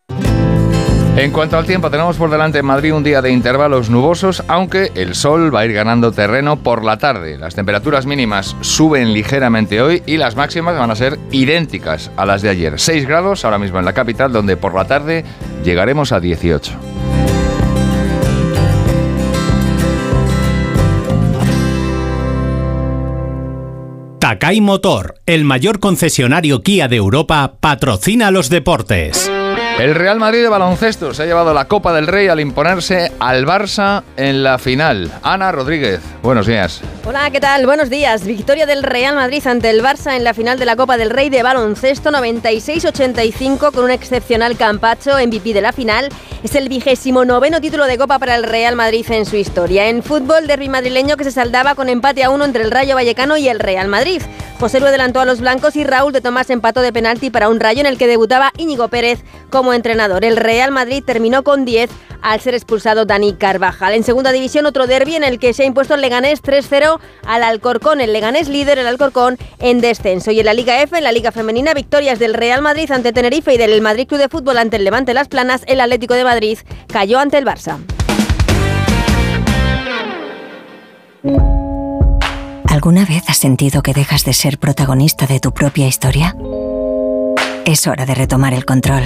En cuanto al tiempo, tenemos por delante en Madrid un día de intervalos nubosos, aunque el sol va a ir ganando terreno por la tarde. Las temperaturas mínimas suben ligeramente hoy y las máximas van a ser idénticas a las de ayer. 6 grados ahora mismo en la capital, donde por la tarde llegaremos a 18. Takai Motor, el mayor concesionario Kia de Europa, patrocina los deportes. El Real Madrid de baloncesto se ha llevado la Copa del Rey al imponerse al Barça en la final. Ana Rodríguez, buenos días. Hola, ¿qué tal? Buenos días. Victoria del Real Madrid ante el Barça en la final de la Copa del Rey de baloncesto 96-85 con un excepcional Campacho, MVP de la final. Es el vigésimo noveno título de Copa para el Real Madrid en su historia. En fútbol, derby madrileño que se saldaba con empate a uno entre el Rayo Vallecano y el Real Madrid. José Lu adelantó a los blancos y Raúl de Tomás empató de penalti para un Rayo en el que debutaba Íñigo Pérez como entrenador. El Real Madrid terminó con 10 al ser expulsado Dani Carvajal. En segunda división, otro derby en el que se ha impuesto el Leganés 3-0 al Alcorcón. El Leganés líder, el Alcorcón en descenso. Y en la Liga F, en la Liga Femenina, victorias del Real Madrid ante Tenerife y del Madrid Club de Fútbol ante el Levante Las Planas. El Atlético de Madrid cayó ante el Barça. ¿Alguna vez has sentido que dejas de ser protagonista de tu propia historia? Es hora de retomar el control.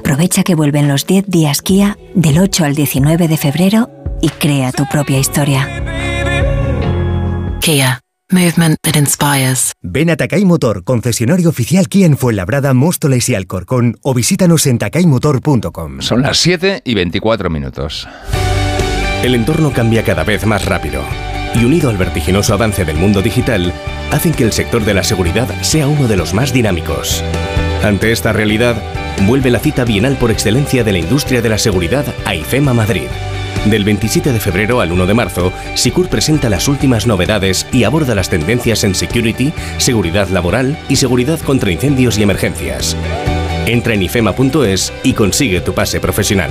Aprovecha que vuelven los 10 días Kia del 8 al 19 de febrero y crea tu propia historia. Kia. Movement that inspires. Ven a Takai Motor, concesionario oficial Kia en Fuenlabrada, Móstoles y Alcorcón o visítanos en takaimotor.com. Son las 7 y 24 minutos. El entorno cambia cada vez más rápido y unido al vertiginoso avance del mundo digital, hacen que el sector de la seguridad sea uno de los más dinámicos. Ante esta realidad, vuelve la cita bienal por excelencia de la industria de la seguridad a IFEMA Madrid. Del 27 de febrero al 1 de marzo, Sicur presenta las últimas novedades y aborda las tendencias en security, seguridad laboral y seguridad contra incendios y emergencias. Entra en ifema.es y consigue tu pase profesional.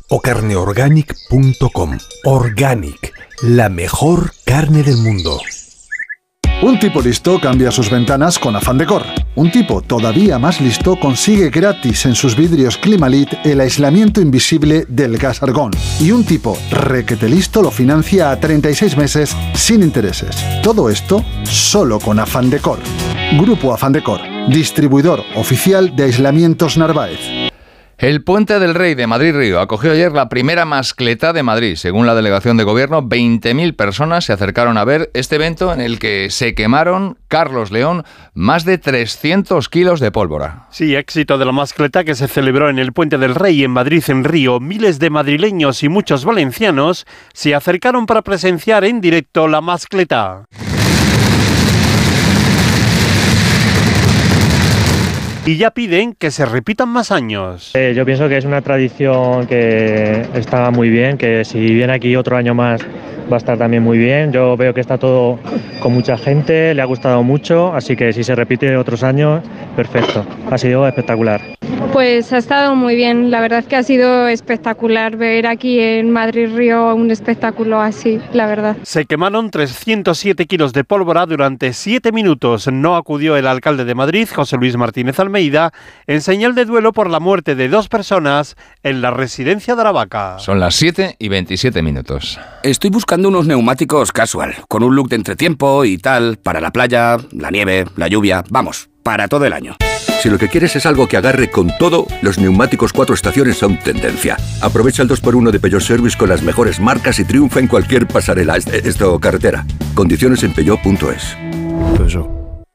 o carneorganic.com. Organic, la mejor carne del mundo. Un tipo listo cambia sus ventanas con Afan Decor. Un tipo todavía más listo consigue gratis en sus vidrios Climalit el aislamiento invisible del gas argón. Y un tipo requete listo lo financia a 36 meses sin intereses. Todo esto solo con Afan Decor. Grupo Afan Decor, distribuidor oficial de aislamientos Narváez. El Puente del Rey de Madrid-Río acogió ayer la primera mascleta de Madrid. Según la delegación de gobierno, 20.000 personas se acercaron a ver este evento en el que se quemaron, Carlos León, más de 300 kilos de pólvora. Sí, éxito de la mascleta que se celebró en el Puente del Rey en Madrid, en Río. Miles de madrileños y muchos valencianos se acercaron para presenciar en directo la mascleta. Y ya piden que se repitan más años. Eh, yo pienso que es una tradición que está muy bien, que si viene aquí otro año más va a estar también muy bien. Yo veo que está todo con mucha gente, le ha gustado mucho, así que si se repite otros años, perfecto. Ha sido espectacular. Pues ha estado muy bien, la verdad es que ha sido espectacular ver aquí en Madrid Río un espectáculo así, la verdad. Se quemaron 307 kilos de pólvora durante 7 minutos. No acudió el alcalde de Madrid, José Luis Martínez Almeida, en señal de duelo por la muerte de dos personas en la residencia de Aravaca. Son las 7 y 27 minutos. Estoy buscando unos neumáticos casual, con un look de entretiempo y tal, para la playa, la nieve, la lluvia, vamos, para todo el año. Si lo que quieres es algo que agarre con todo, los neumáticos cuatro estaciones son tendencia. Aprovecha el 2x1 de Peugeot Service con las mejores marcas y triunfa en cualquier pasarela, esto carretera. Condiciones en peugeot.es.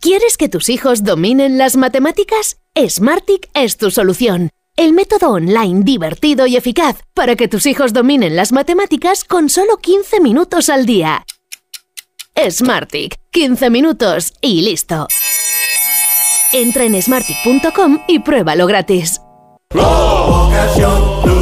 ¿Quieres que tus hijos dominen las matemáticas? Smartic es tu solución el método online divertido y eficaz para que tus hijos dominen las matemáticas con solo 15 minutos al día. Smartick. 15 minutos y listo. Entra en smartick.com y pruébalo gratis.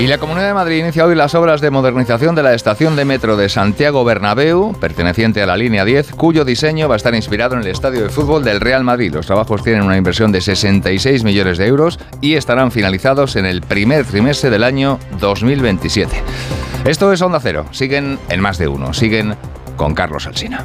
Y la Comunidad de Madrid inicia hoy las obras de modernización de la estación de metro de Santiago Bernabéu, perteneciente a la línea 10, cuyo diseño va a estar inspirado en el estadio de fútbol del Real Madrid. Los trabajos tienen una inversión de 66 millones de euros y estarán finalizados en el primer trimestre del año 2027. Esto es Onda Cero. Siguen en más de uno. Siguen con Carlos Alsina.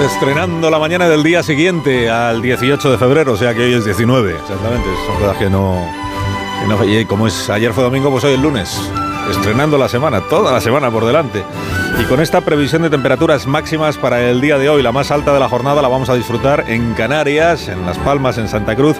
Estrenando la mañana del día siguiente al 18 de febrero, o sea que hoy es 19, exactamente. Son cosas que no, que no- como es ayer fue domingo, pues hoy es lunes. Estrenando la semana, toda la semana por delante. Y con esta previsión de temperaturas máximas para el día de hoy, la más alta de la jornada la vamos a disfrutar en Canarias, en Las Palmas, en Santa Cruz,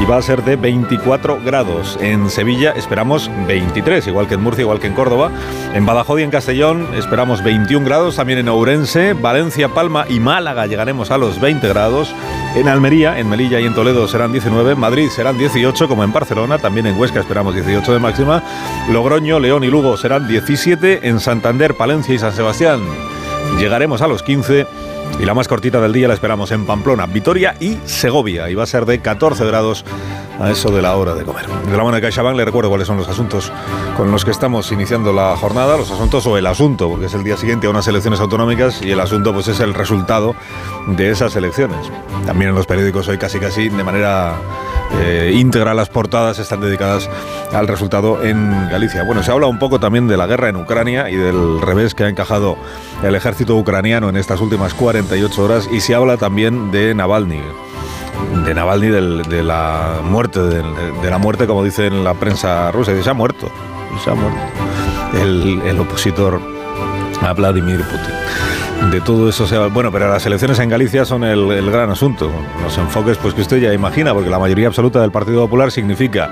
y va a ser de 24 grados. En Sevilla esperamos 23, igual que en Murcia, igual que en Córdoba. En Badajoz y en Castellón esperamos 21 grados, también en Ourense, Valencia, Palma y Málaga llegaremos a los 20 grados. En Almería, en Melilla y en Toledo serán 19, en Madrid serán 18, como en Barcelona, también en Huesca esperamos 18 de máxima. Logroño, León y Lugo serán 17, en Santander, Palencia y San Sebastián llegaremos a los 15 y la más cortita del día la esperamos en Pamplona, Vitoria y Segovia. Y va a ser de 14 grados a eso de la hora de comer. De la mano de CaixaBank le recuerdo cuáles son los asuntos con los que estamos iniciando la jornada, los asuntos o el asunto, porque es el día siguiente a unas elecciones autonómicas y el asunto pues es el resultado de esas elecciones. También en los periódicos hoy casi casi de manera eh, íntegra las portadas están dedicadas al resultado en Galicia. Bueno, se habla un poco también de la guerra en Ucrania y del revés que ha encajado el ejército ucraniano en estas últimas 48 horas y se habla también de Navalny. De Navalny, de la muerte, de, la muerte, como dice en la prensa rusa, y se ha muerto, se ha muerto el, opositor a Vladimir Putin. De todo eso se. Bueno, pero las elecciones en Galicia son el, el gran asunto. Los enfoques, pues que usted ya imagina, porque la mayoría absoluta del Partido Popular significa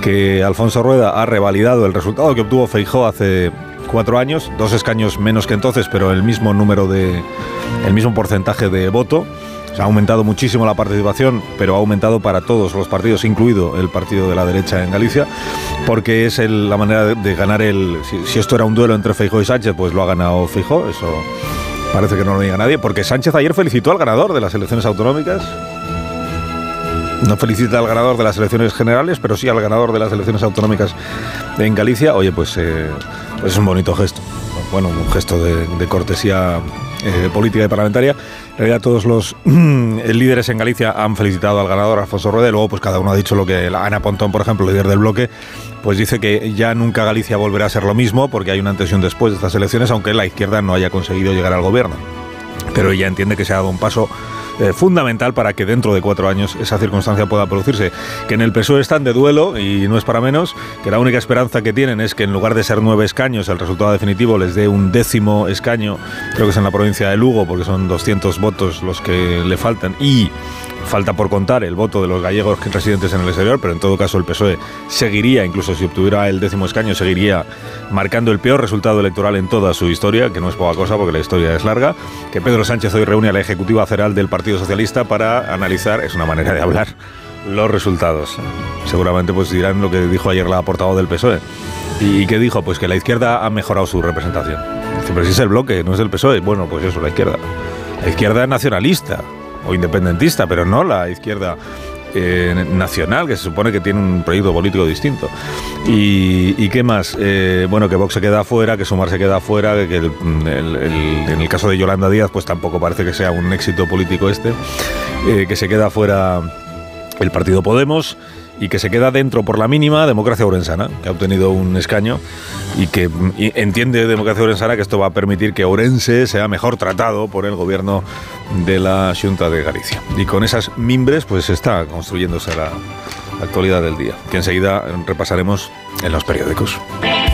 que Alfonso Rueda ha revalidado el resultado que obtuvo Feijó hace cuatro años, dos escaños menos que entonces, pero el mismo número de, el mismo porcentaje de voto. Se ha aumentado muchísimo la participación, pero ha aumentado para todos los partidos, incluido el partido de la derecha en Galicia, porque es la manera de, ganar el. Si, esto era un duelo entre Feijó y Sánchez, pues lo ha ganado Feijó, eso parece que no lo diga nadie, porque Sánchez ayer felicitó al ganador de las elecciones autonómicas. No felicita al ganador de las elecciones generales, pero sí al ganador de las elecciones autonómicas en Galicia. Oye, pues, eh, es un bonito gesto. Bueno, un gesto de cortesía eh, política y parlamentaria. En realidad todos los [CLEARS THROAT] líderes en Galicia han felicitado al ganador Alfonso Rueda luego pues cada uno ha dicho lo que Ana Pontón, por ejemplo, líder del bloque, pues dice que ya nunca Galicia volverá a ser lo mismo porque hay una antes y un después de estas elecciones, aunque la izquierda no haya conseguido llegar al gobierno. Pero ella entiende que se ha dado un paso eh, fundamental para que dentro de cuatro años esa circunstancia pueda producirse. Que en el PSOE están de duelo y no es para menos, que la única esperanza que tienen es que en lugar de ser nueve escaños, el resultado definitivo les dé un décimo escaño, creo que es en la provincia de Lugo, porque son 200 votos los que le faltan, y falta por contar el voto de los gallegos residentes en el exterior, pero en todo caso el PSOE seguiría, incluso si obtuviera el décimo escaño, seguiría marcando el peor resultado electoral en toda su historia, que no es poca cosa porque la historia es larga, que Pedro Sánchez hoy reúne a la Ejecutiva Federal del Partido Socialista para analizar, es una manera de hablar, los resultados. Seguramente pues dirán lo que dijo ayer la portavoz del PSOE. ¿Y qué dijo? Pues que la izquierda ha mejorado su representación. Pero si es el bloque, no es el PSOE. Bueno, pues eso, la izquierda. La izquierda nacionalista o independentista, pero no la izquierda eh, nacional, que se supone que tiene un proyecto político distinto. ¿Y, qué más? Eh, bueno, que Vox se queda afuera, que Sumar se queda afuera, que en el caso de Yolanda Díaz, pues tampoco parece que sea un éxito político este, eh, que se queda afuera el partido Podemos y que se queda dentro por la mínima Democracia Orensana, que ha obtenido un escaño y que entiende Democracia Orensana que esto va a permitir que Orense sea mejor tratado por el gobierno de la Junta de Galicia. Y con esas mimbres pues está construyéndose la actualidad del día, que enseguida repasaremos en los periódicos.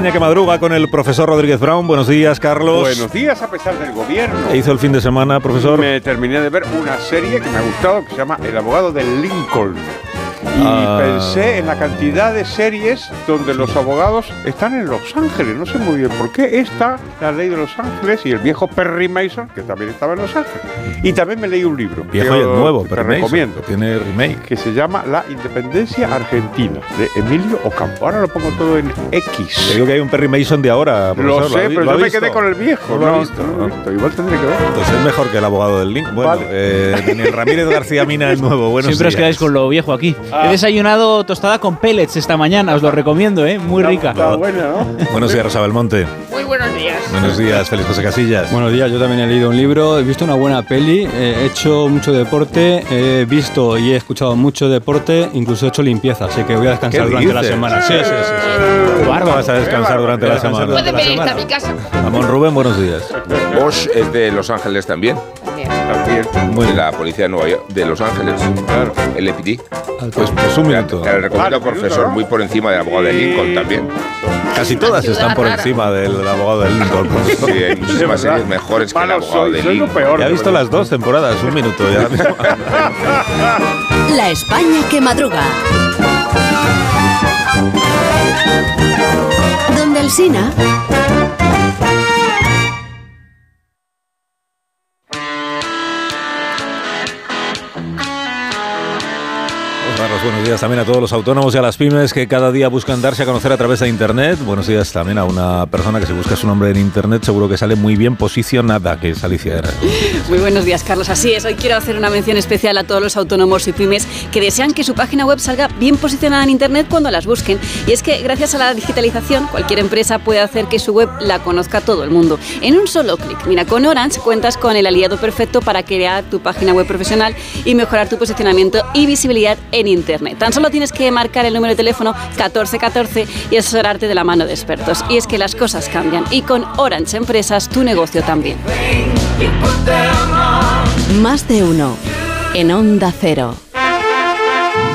España que madruga con el profesor Rodríguez Brown. Buenos días, Carlos. Buenos días, a pesar del gobierno. ¿Qué hizo el fin de semana, profesor? Me terminé de ver una serie que me ha gustado que se llama El abogado de Lincoln. Y Ah. pensé en la cantidad de series donde los abogados están en Los Ángeles. No sé muy bien por qué. Esta, la ley de Los Ángeles y el viejo Perry Mason, que también estaba en Los Ángeles. Y también me leí un libro. Viejo y el os- nuevo, Perry te Mason, recomiendo. Tiene remake. Que se llama La Independencia Argentina, de Emilio Ocampo. Ahora lo pongo todo en X. Te digo que hay un Perry Mason de ahora, profesor. Lo sé, vi- pero lo yo me quedé con el viejo. No lo No, visto. no lo he visto. Igual tendré que ver. Pues es mejor que el abogado del Link. Bueno, Vale. eh, Daniel Ramírez García Mina, el nuevo. Buenos Siempre os días. quedáis con lo viejo aquí. Ah. He desayunado tostada con pellets esta mañana, os lo recomiendo, ¿eh? Muy rica. Está buena, ¿no? Buenos días, Rosa Belmonte. Muy buenos días. Buenos días, Félix José Casillas. Buenos días, yo también he leído un libro, he visto una buena peli, he hecho mucho deporte, he visto y he escuchado mucho deporte, incluso he hecho limpieza, así que voy a descansar ¿Qué durante la semana. Sí, sí, sí. sí. Bárbaro. Vas a descansar durante la semana. Puede venir a mi casa. Ramón Rubén, buenos días. Bosch es de Los Ángeles también. De la policía de Nueva York, de Los Ángeles. Claro. El EPD. Pues, pues un minuto. Te profesor, muy por encima del abogado de Lincoln también. Casi todas están por encima del, del abogado del Lincoln. profesor. [LAUGHS] Sí, hay muchísimas series mejores que el abogado de Lincoln. Ya ha visto las dos temporadas, un minuto ya. [LAUGHS] La España que madruga. Donde el Sina. Buenos días también a todos los autónomos y a las pymes que cada día buscan darse a conocer a través de Internet. Buenos días también a una persona que si busca su nombre en Internet seguro que sale muy bien posicionada, que es Alicia Herrera. Muy buenos días, Carlos. Así es, hoy quiero hacer una mención especial a todos los autónomos y pymes que desean que su página web salga bien posicionada en Internet cuando las busquen. Y es que gracias a la digitalización, cualquier empresa puede hacer que su web la conozca todo el mundo. En un solo clic. Mira, con Orange cuentas con el aliado perfecto para crear tu página web profesional y mejorar tu posicionamiento y visibilidad en Internet. Tan solo tienes que marcar el número de teléfono 1414 y asesorarte de la mano de expertos. Y es que las cosas cambian y con Orange Empresas tu negocio también. Más de uno. En Onda Cero.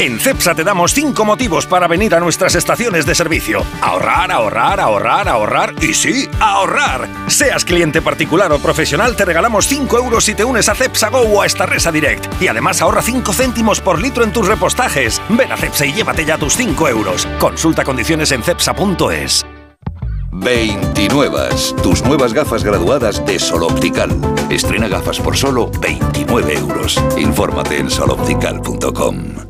En CEPSA te damos 5 motivos para venir a nuestras estaciones de servicio. Ahorrar, ahorrar, ahorrar, ahorrar y sí, ahorrar. Seas cliente particular o profesional, te regalamos 5 euros si te unes a CEPSA Go o a esta Resa Direct. Y además ahorra 5 céntimos por litro en tus repostajes. Ven a CEPSA y llévate ya tus 5 euros. Consulta condiciones en cepsa.es. 29. Tus nuevas gafas graduadas de Sol Optical. Estrena gafas por solo 29 euros. Infórmate en soloptical.com.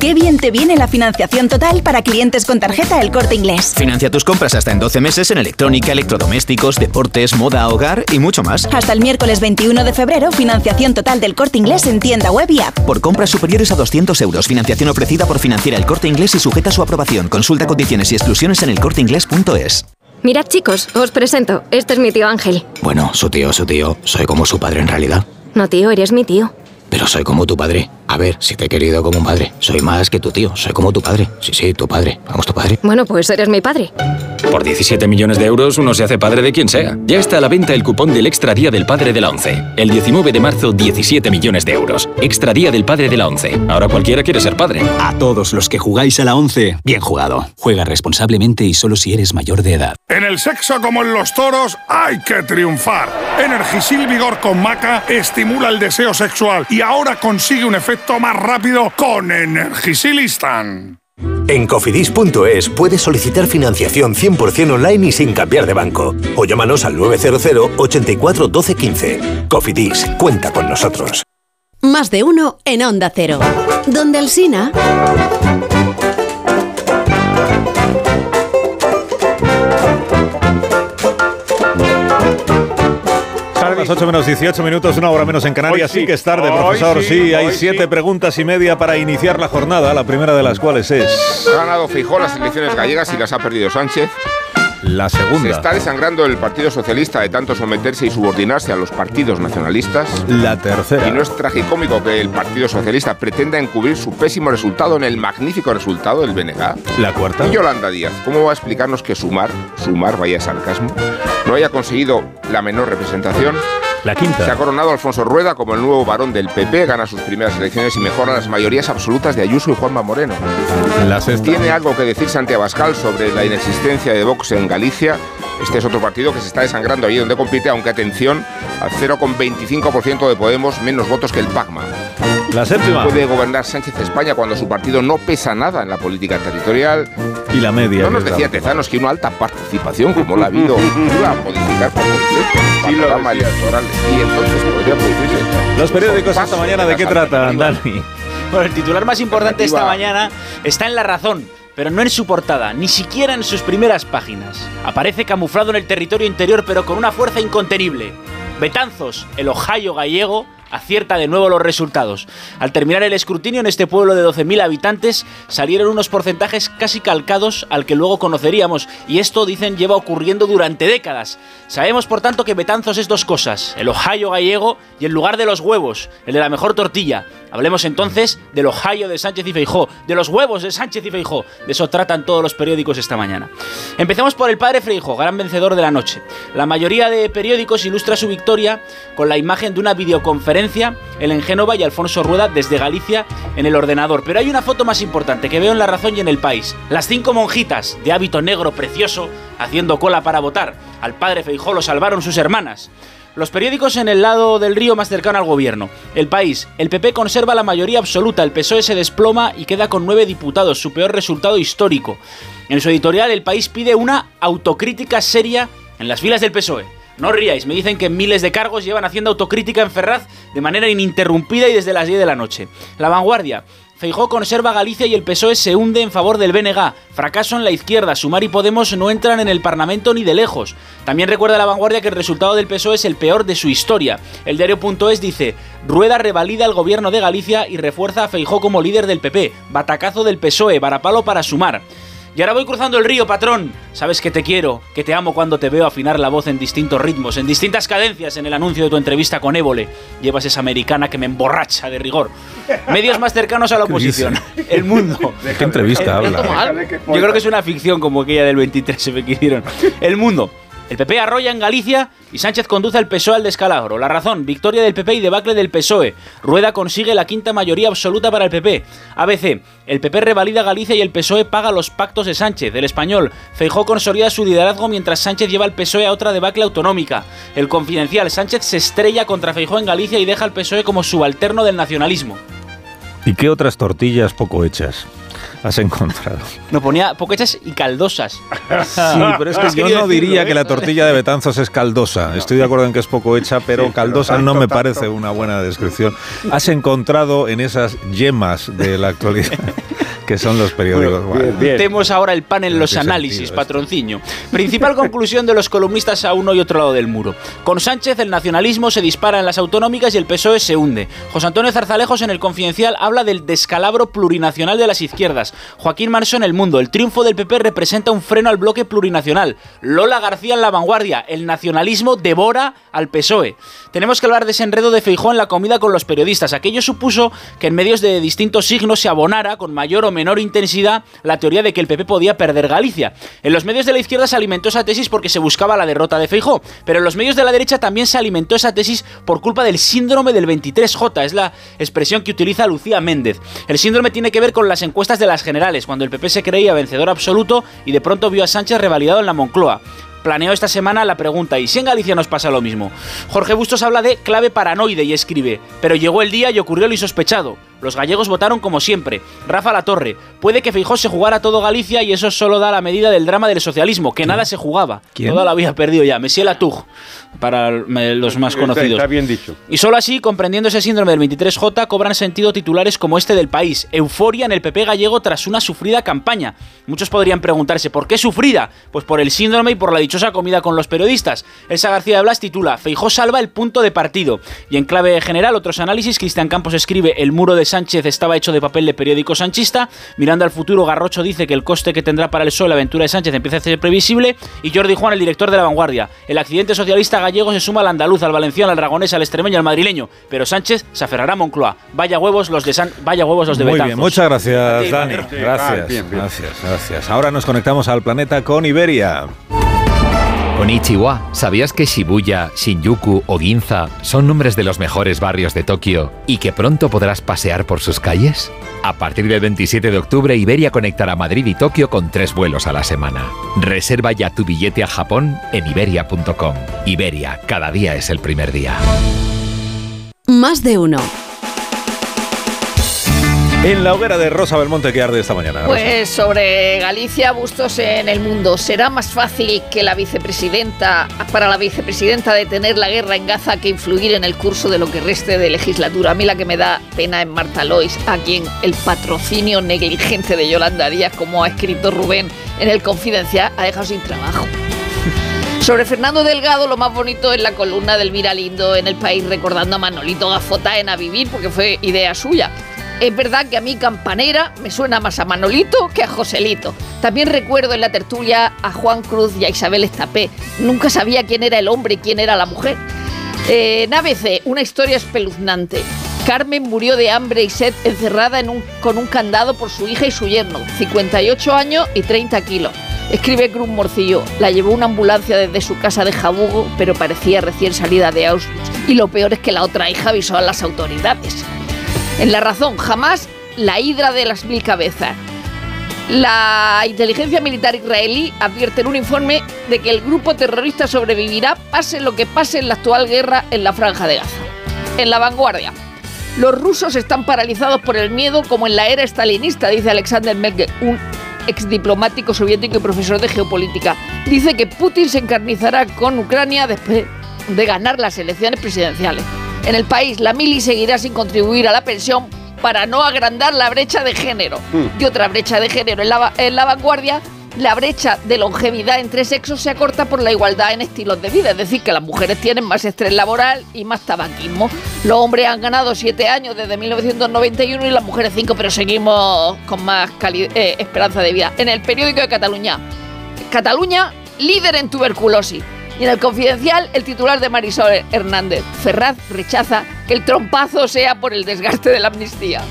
Qué bien te viene la financiación total para clientes con tarjeta El Corte Inglés. Financia tus compras hasta en 12 meses en electrónica, electrodomésticos, deportes, moda, hogar y mucho más. Hasta el miércoles 21 de febrero, financiación total del Corte Inglés en tienda web y app. Por compras superiores a 200 euros, financiación ofrecida por Financiera El Corte Inglés y sujeta a su aprobación. Consulta condiciones y exclusiones en elcorteinglés.es. Mirad chicos, os presento. Este es mi tío Ángel. Bueno, su tío, su tío. Soy como su padre en realidad. No tío, eres mi tío. Pero soy como tu padre. A ver, si te he querido como un padre. Soy más que tu tío. Soy como tu padre. Sí, sí, tu padre. Vamos, tu padre. Bueno, pues eres mi padre. Por 17 millones de euros uno se hace padre de quien sea. Ya está a la venta el cupón del Extra Día del Padre de la ONCE. El 19 de marzo, 17 millones de euros. Extra Día del Padre de la ONCE. Ahora cualquiera quiere ser padre. A todos los que jugáis a la ONCE, bien jugado. Juega responsablemente y solo si eres mayor de edad. En el sexo como en los toros hay que triunfar. Energisil Vigor con Maca estimula el deseo sexual y ahora consigue un efecto más rápido con Energisilistan. En cofidis.es puedes solicitar financiación 100% online y sin cambiar de banco. O llámanos al 900 84 12 15. Cofidis, cuenta con nosotros. Más de uno en Onda Cero. Donde el Sina. Las 8 menos 18 minutos, una hora menos en Canarias. Hoy sí. que es tarde, Hoy profesor. sí, Sí, hay siete sí. preguntas y media para iniciar la jornada, la primera de las cuales es Ha ganado Fijó las elecciones gallegas y las ha perdido Sánchez. La Se segunda. está desangrando el Partido Socialista de tanto someterse y subordinarse a los partidos nacionalistas. La tercera. Y no es tragicómico que el Partido Socialista pretenda encubrir su pésimo resultado en el magnífico resultado del BNG. La cuarta. Y Yolanda Díaz, ¿cómo va a explicarnos que Sumar, Sumar, vaya sarcasmo, no haya conseguido la menor representación? La quinta. Se ha coronado Alfonso Rueda como el nuevo varón del PP, gana sus primeras elecciones y mejora las mayorías absolutas de Ayuso y Juanma Moreno. La sexta. ¿Tiene algo que decir Santiago Abascal sobre la inexistencia de Vox en Galicia? Este es otro partido que se está desangrando allí donde compite, aunque atención, al 0,25% de Podemos, menos votos que el PACMA. La séptima. Puede gobernar Sánchez España cuando su partido no pesa nada en la política territorial. Y la media. No nos decía Tezanos que una alta participación, como la ha habido, [LAUGHS] iba a modificar por completo el panorama electoral. Y entonces podría producirse. Los periódicos esta mañana, ¿de qué tratan, Dani? Bueno, el titular más importante esta mañana está en La Razón, pero no en su portada, ni siquiera en sus primeras páginas. Aparece camuflado en el territorio interior, pero con una fuerza incontenible. Betanzos, el Ohio gallego, acierta de nuevo los resultados. Al terminar el escrutinio en este pueblo de 12.000 habitantes, salieron unos porcentajes casi calcados al que luego conoceríamos, y esto, dicen, lleva ocurriendo durante décadas. Sabemos, por tanto, que Betanzos es dos cosas, el Ohio gallego y el lugar de los huevos, el de la mejor tortilla. Hablemos entonces del Ohio de Sánchez y Feijó, de los huevos de Sánchez y Feijó. De eso tratan todos los periódicos esta mañana. Empecemos por el padre Feijó, gran vencedor de la noche. La mayoría de periódicos ilustra su victoria con la imagen de una videoconferencia, él en Génova y Alfonso Rueda desde Galicia en el ordenador. Pero hay una foto más importante que veo en La Razón y en El País. Las cinco monjitas de hábito negro precioso haciendo cola para votar. Al padre Feijó lo salvaron sus hermanas. Los periódicos en el lado del río más cercano al gobierno. El país. El PP conserva la mayoría absoluta, el PSOE se desploma y queda con nueve diputados, su peor resultado histórico. En su editorial, el país pide una autocrítica seria en las filas del PSOE. No ríais, me dicen que miles de cargos llevan haciendo autocrítica en Ferraz de manera ininterrumpida y desde las 10 de la noche. La vanguardia. Feijó conserva Galicia y el PSOE se hunde en favor del BNG. Fracaso en la izquierda. Sumar y Podemos no entran en el Parlamento ni de lejos. También recuerda la vanguardia que el resultado del PSOE es el peor de su historia. El diario.es dice: Rueda revalida el gobierno de Galicia y refuerza a Feijó como líder del PP. Batacazo del PSOE, varapalo para sumar. Y ahora voy cruzando el río, patrón. Sabes que te quiero, que te amo cuando te veo afinar la voz en distintos ritmos, en distintas cadencias en el anuncio de tu entrevista con Évole. Llevas esa americana que me emborracha de rigor. Medios más cercanos a la ¿Qué oposición. El mundo. ¿De qué entrevista El- habla? Yo creo que es una ficción como aquella del 23 se me que hicieron. El mundo. El PP arrolla en Galicia y Sánchez conduce al PSOE al descalabro. La razón, victoria del PP y debacle del PSOE. Rueda consigue la quinta mayoría absoluta para el PP. ABC, el PP revalida Galicia y el PSOE paga los pactos de Sánchez. El español, Feijó consolida su liderazgo mientras Sánchez lleva al PSOE a otra debacle autonómica. El confidencial, Sánchez se estrella contra Feijó en Galicia y deja al PSOE como subalterno del nacionalismo. ¿Y qué otras tortillas poco hechas has encontrado? No ponía poco hechas y caldosas. Sí, pero es que Has yo no diría decirlo, que ¿eh? la tortilla de Betanzos es caldosa. Estoy de acuerdo en que es poco hecha, pero caldosa no me parece una buena descripción. Has encontrado en esas yemas de la actualidad, [LAUGHS] que son los periódicos. Bueno, ahora el pan en los análisis, patronciño. Principal conclusión de los columnistas a uno y otro lado del muro. Con Sánchez el nacionalismo se dispara en las autonómicas y el PSOE se hunde. José Antonio Zarzalejos en el Confidencial habla del descalabro plurinacional de las izquierdas. Joaquín Manso en El Mundo. El triunfo del PP representa un freno al bloque plurinacional. Lola García en La Vanguardia. El nacionalismo devora al PSOE. Tenemos que hablar de ese enredo de Feijó en la comida con los periodistas. Aquello supuso que en medios de distintos signos se abonara con mayor o menor intensidad la teoría de que el PP podía perder Galicia. En los medios de la izquierda se alimentó esa tesis porque se buscaba la derrota de Feijó, pero en los medios de la derecha también se alimentó esa tesis por culpa del síndrome del 23J, es la expresión que utiliza Lucía Méndez. El síndrome tiene que ver con las encuestas de las generales, cuando el PP se creía vencedor absoluto y de pronto vio a Sánchez revalidado en la Moncloa. Planeó esta semana la pregunta, ¿y si en Galicia nos pasa lo mismo? Jorge Bustos habla de clave paranoide y escribe, pero llegó el día y ocurrió lo insospechado. Los gallegos votaron como siempre. Rafa Latorre, puede que Feijó se jugara todo Galicia y eso solo da la medida del drama del socialismo, que nada se jugaba. ¿Quién? Toda la había perdido ya. Messier Latug, para los más conocidos. Está bien dicho. Y solo así, comprendiendo ese síndrome del 23J, cobran sentido titulares como este del país. Euforia en el PP gallego tras una sufrida campaña. Muchos podrían preguntarse, ¿por qué sufrida? Pues por el síndrome y por la dichosa comida con los periodistas. Elsa García de Blas titula, Feijó salva el punto de partido. Y en clave general, otros análisis, Cristian Campos escribe, el muro de Sánchez estaba hecho de papel de periódico sanchista. Mirando al futuro, Garrocho dice que el coste que tendrá para el PSOE la aventura de Sánchez empieza a ser previsible. Y Jordi Juan, el director de La Vanguardia, el accidente socialista gallego se suma al andaluz, al valenciano, al aragonés, al extremeño, al madrileño. Pero Sánchez se aferrará a Moncloa. Vaya huevos los de San... Vaya huevos los de Muy Betanzos. bien, muchas gracias, Dani. Gracias, gracias, gracias. Ahora nos conectamos al planeta con Iberia. Konnichiwa, ¿sabías que Shibuya, Shinjuku o Ginza son nombres de los mejores barrios de Tokio y que pronto podrás pasear por sus calles? A partir del 27 de octubre, Iberia conectará Madrid y Tokio con tres vuelos a la semana. Reserva ya tu billete a Japón en iberia.com. Iberia, cada día es el primer día. Más de uno. En la hoguera de Rosa Belmonte que arde esta mañana. Pues sobre Galicia, bustos en el mundo. ¿Será más fácil que la vicepresidenta, para la vicepresidenta detener la guerra en Gaza que influir en el curso de lo que reste de legislatura? A mí la que me da pena es Marta Lois, a quien el patrocinio negligente de Yolanda Díaz, como ha escrito Rubén en el Confidencial, ha dejado sin trabajo. [LAUGHS] Sobre Fernando Delgado, lo más bonito es la columna del Miralindo en el país recordando a Manolito Gafota en A Vivir, porque fue idea suya. Es verdad que a mí Campanera me suena más a Manolito que a Joselito. También recuerdo en la tertulia a Juan Cruz y a Isabel Estapé. Nunca sabía quién era el hombre y quién era la mujer. Eh, en una historia espeluznante. Carmen murió de hambre y sed encerrada con un candado por su hija y su yerno, 58 años y 30 kilos. Escribe Cruz Morcillo, la llevó una ambulancia desde su casa de Jabugo, pero parecía recién salida de Auschwitz. Y lo peor es que la otra hija avisó a las autoridades. En La Razón, jamás la hidra de las mil cabezas. La inteligencia militar israelí advierte en un informe de que el grupo terrorista sobrevivirá pase lo que pase en la actual guerra en la franja de Gaza. En la vanguardia. Los rusos están paralizados por el miedo como en la era stalinista, dice Alexander Merkel, un exdiplomático soviético y profesor de geopolítica. Dice que Putin se encarnizará con Ucrania después de ganar las elecciones presidenciales. En el país, la mili seguirá sin contribuir a la pensión para no agrandar la brecha de género. Y otra brecha de género en la, en la vanguardia, la brecha de longevidad entre sexos se acorta por la igualdad en estilos de vida, es decir, que las mujeres tienen más estrés laboral y más tabaquismo. Los hombres han ganado siete años desde 1991 y las mujeres cinco, pero seguimos con más eh, esperanza de vida. En el periódico de Cataluña, Cataluña, líder en tuberculosis. Y en el confidencial, el titular de Marisol Hernández, Ferraz rechaza que el trompazo sea por el desgaste de la amnistía.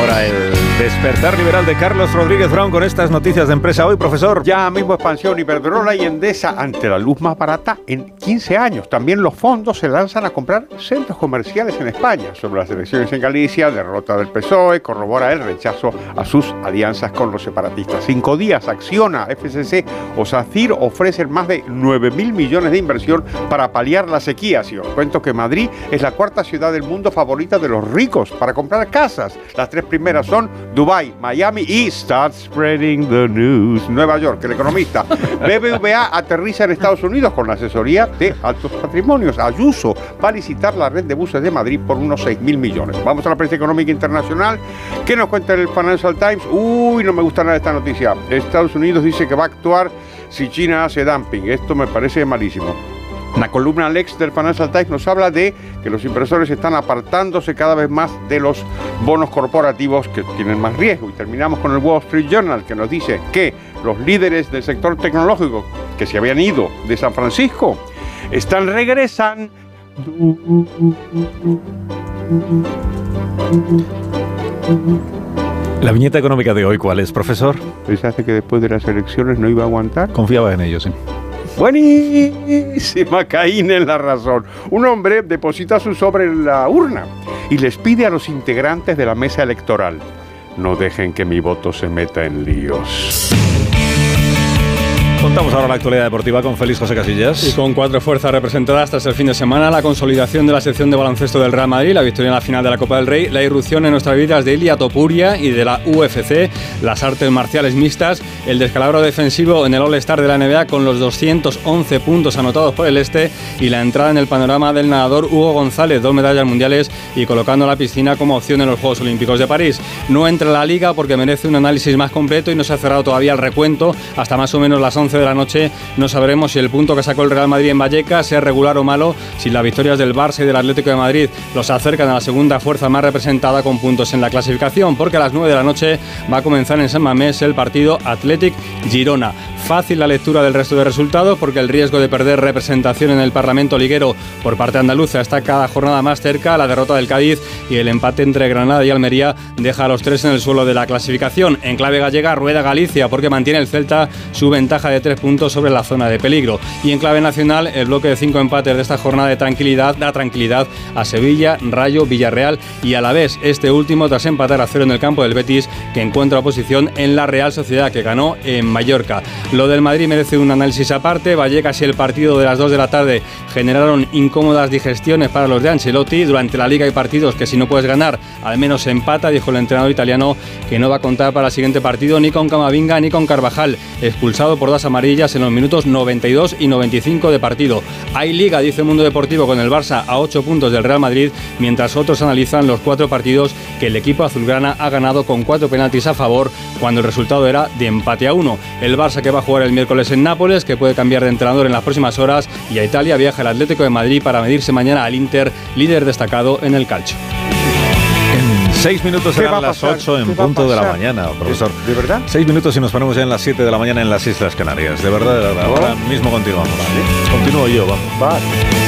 Ahora el despertar liberal de Carlos Rodríguez Brown con estas noticias de empresa hoy, profesor. Ya mismo expansión Iberdrola y Endesa ante la luz más barata en 15 años. También los fondos se lanzan a comprar centros comerciales en España. Sobre las elecciones en Galicia, derrota del PSOE, corrobora el rechazo a sus alianzas con los separatistas. Cinco días, Acciona, FCC o SACIR ofrecen más de 9 mil millones de inversión para paliar la sequía. Si os cuento que Madrid es la cuarta ciudad del mundo favorita de los ricos para comprar casas. Las tres primeras son Dubai, Miami y Start Spreading the News, Nueva York. El economista [LAUGHS] BBVA aterriza en Estados Unidos con la asesoría de altos patrimonios. Ayuso va a licitar la red de buses de Madrid por unos 6 mil millones. Vamos a la prensa económica internacional. ¿Qué nos cuenta el Financial Times? Uy, no me gusta nada esta noticia. Estados Unidos dice que va a actuar si China hace dumping. Esto me parece malísimo. La columna Lex del Financial Times nos habla de que los inversores están apartándose cada vez más de los bonos corporativos que tienen más riesgo. Y terminamos con el Wall Street Journal que nos dice que los líderes del sector tecnológico que se habían ido de San Francisco están regresando. La viñeta económica de hoy, ¿cuál es, profesor? ¿Pensaste que después de las elecciones no iba a aguantar? Confiaba en ello, sí. Buenísima, Caín en la razón. Un hombre deposita su sobre en la urna y les pide a los integrantes de la mesa electoral, no dejen que mi voto se meta en líos. Contamos ahora la actualidad deportiva con Félix José Casillas. Y con cuatro fuerzas representadas tras el fin de semana, la consolidación de la sección de baloncesto del Real Madrid, la victoria en la final de la Copa del Rey, la irrupción en nuestras vidas de Ilia Topuria y de la UFC, las artes marciales mixtas, el descalabro defensivo en el All-Star de la NBA con los 211 puntos anotados por el Este y la entrada en el panorama del nadador Hugo González, dos medallas mundiales y colocando la piscina como opción en los Juegos Olímpicos de París. No entra en la liga porque merece un análisis más completo y no se ha cerrado todavía el recuento hasta más o menos las 11 de la noche. No sabremos si el punto que sacó el Real Madrid en Vallecas sea regular o malo, si las victorias del Barça y del Atlético de Madrid los acercan a la segunda fuerza más representada con puntos en la clasificación, porque a las 9 de la noche va a comenzar en San Mamés el partido Athletic Girona. Fácil la lectura del resto de resultados porque el riesgo de perder representación en el Parlamento liguero por parte andaluza está cada jornada más cerca. La derrota del Cádiz y el empate entre Granada y Almería deja a los tres en el suelo de la clasificación. En clave gallega rueda Galicia porque mantiene el Celta su ventaja de tres puntos sobre la zona de peligro. Y en clave nacional el bloque de cinco empates de esta jornada de tranquilidad da tranquilidad a Sevilla, Rayo, Villarreal y a la vez este último tras empatar a cero en el campo del Betis que encuentra oposición en la Real Sociedad que ganó en Mallorca. Lo del Madrid merece un análisis aparte. Vallecas y el partido de las 2 de la tarde generaron incómodas digestiones para los de Ancelotti. Durante la liga hay partidos que si no puedes ganar, al menos empata, dijo el entrenador italiano que no va a contar para el siguiente partido ni con Camavinga ni con Carvajal, expulsado por dos amarillas en los minutos 92 y 95 de partido. Hay liga, dice Mundo Deportivo, con el Barça a 8 puntos del Real Madrid, mientras otros analizan los cuatro partidos que el equipo azulgrana ha ganado con cuatro penaltis a favor cuando el resultado era de empate a uno. El Barça que va jugar el miércoles en Nápoles, que puede cambiar de entrenador en las próximas horas, y a Italia viaja el Atlético de Madrid para medirse mañana al Inter, líder destacado en el calcio. En seis minutos ¿Qué va serán las? 8 en ¿Qué va a punto de la mañana, profesor. ¿De verdad? Seis minutos y nos ponemos ya en las 7 de la mañana en las Islas Canarias. De verdad, de verdad. Ahora mismo continuamos. Continúo yo, vamos. Va.